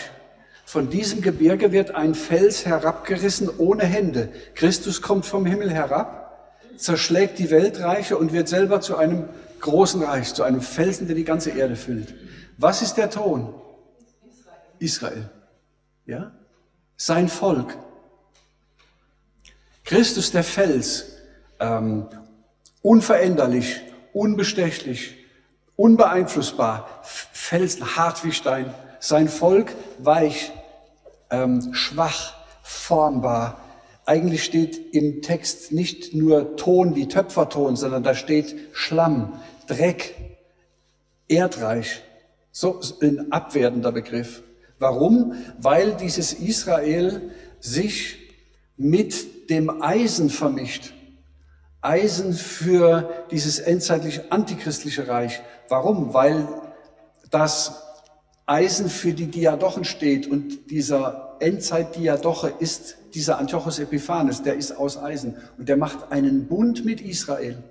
[SPEAKER 1] Von diesem Gebirge wird ein Fels herabgerissen ohne Hände. Christus kommt vom Himmel herab, zerschlägt die Weltreiche und wird selber zu einem großen Reich, zu einem Felsen, der die ganze Erde füllt. Was ist der Ton? Israel. Ja? Sein Volk. Christus der Fels, ähm, unveränderlich, unbestechlich, unbeeinflussbar, Felsen hart wie Stein. Sein Volk weich, ähm, schwach, formbar. Eigentlich steht im Text nicht nur Ton wie Töpferton, sondern da steht Schlamm, Dreck, Erdreich. So ein abwertender Begriff. Warum? Weil dieses Israel sich mit dem Eisen vermischt. Eisen für dieses endzeitlich antichristliche Reich. Warum? Weil das Eisen für die Diadochen steht und dieser Endzeit-Diadoche ist dieser Antiochus Epiphanes, der ist aus Eisen und der macht einen Bund mit Israel.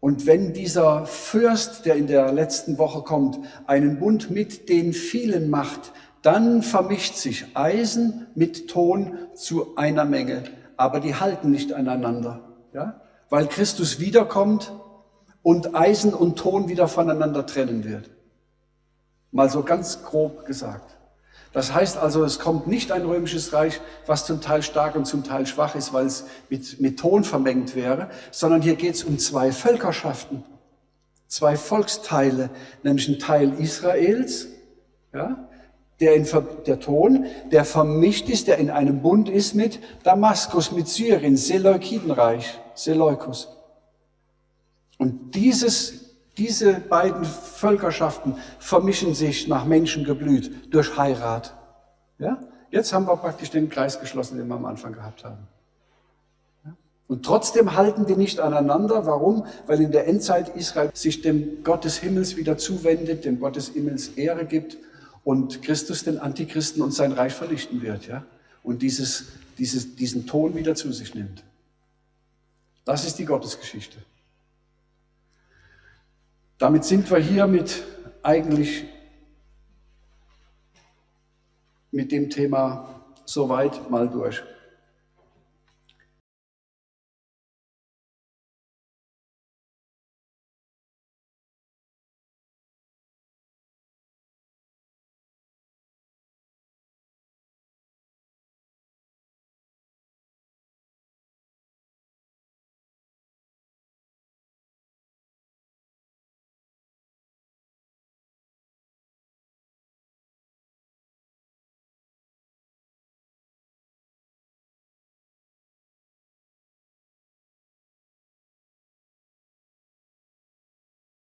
[SPEAKER 1] Und wenn dieser Fürst, der in der letzten Woche kommt, einen Bund mit den vielen macht, dann vermischt sich Eisen mit Ton zu einer Menge, aber die halten nicht aneinander, ja? weil Christus wiederkommt und Eisen und Ton wieder voneinander trennen wird. Mal so ganz grob gesagt. Das heißt also, es kommt nicht ein römisches Reich, was zum Teil stark und zum Teil schwach ist, weil es mit, mit Ton vermengt wäre, sondern hier geht es um zwei Völkerschaften, zwei Volksteile, nämlich ein Teil Israels, ja, der, in, der Ton, der vermischt ist, der in einem Bund ist mit Damaskus, mit Syrien, Seleukidenreich, Seleukus. Und dieses diese beiden Völkerschaften vermischen sich nach Menschengeblüt durch Heirat. Ja? Jetzt haben wir praktisch den Kreis geschlossen, den wir am Anfang gehabt haben. Und trotzdem halten die nicht aneinander. Warum? Weil in der Endzeit Israel sich dem Gott des Himmels wieder zuwendet, dem Gott des Himmels Ehre gibt und Christus den Antichristen und sein Reich vernichten wird. Ja? Und dieses, dieses, diesen Ton wieder zu sich nimmt. Das ist die Gottesgeschichte. Damit sind wir hiermit eigentlich mit dem Thema soweit mal durch.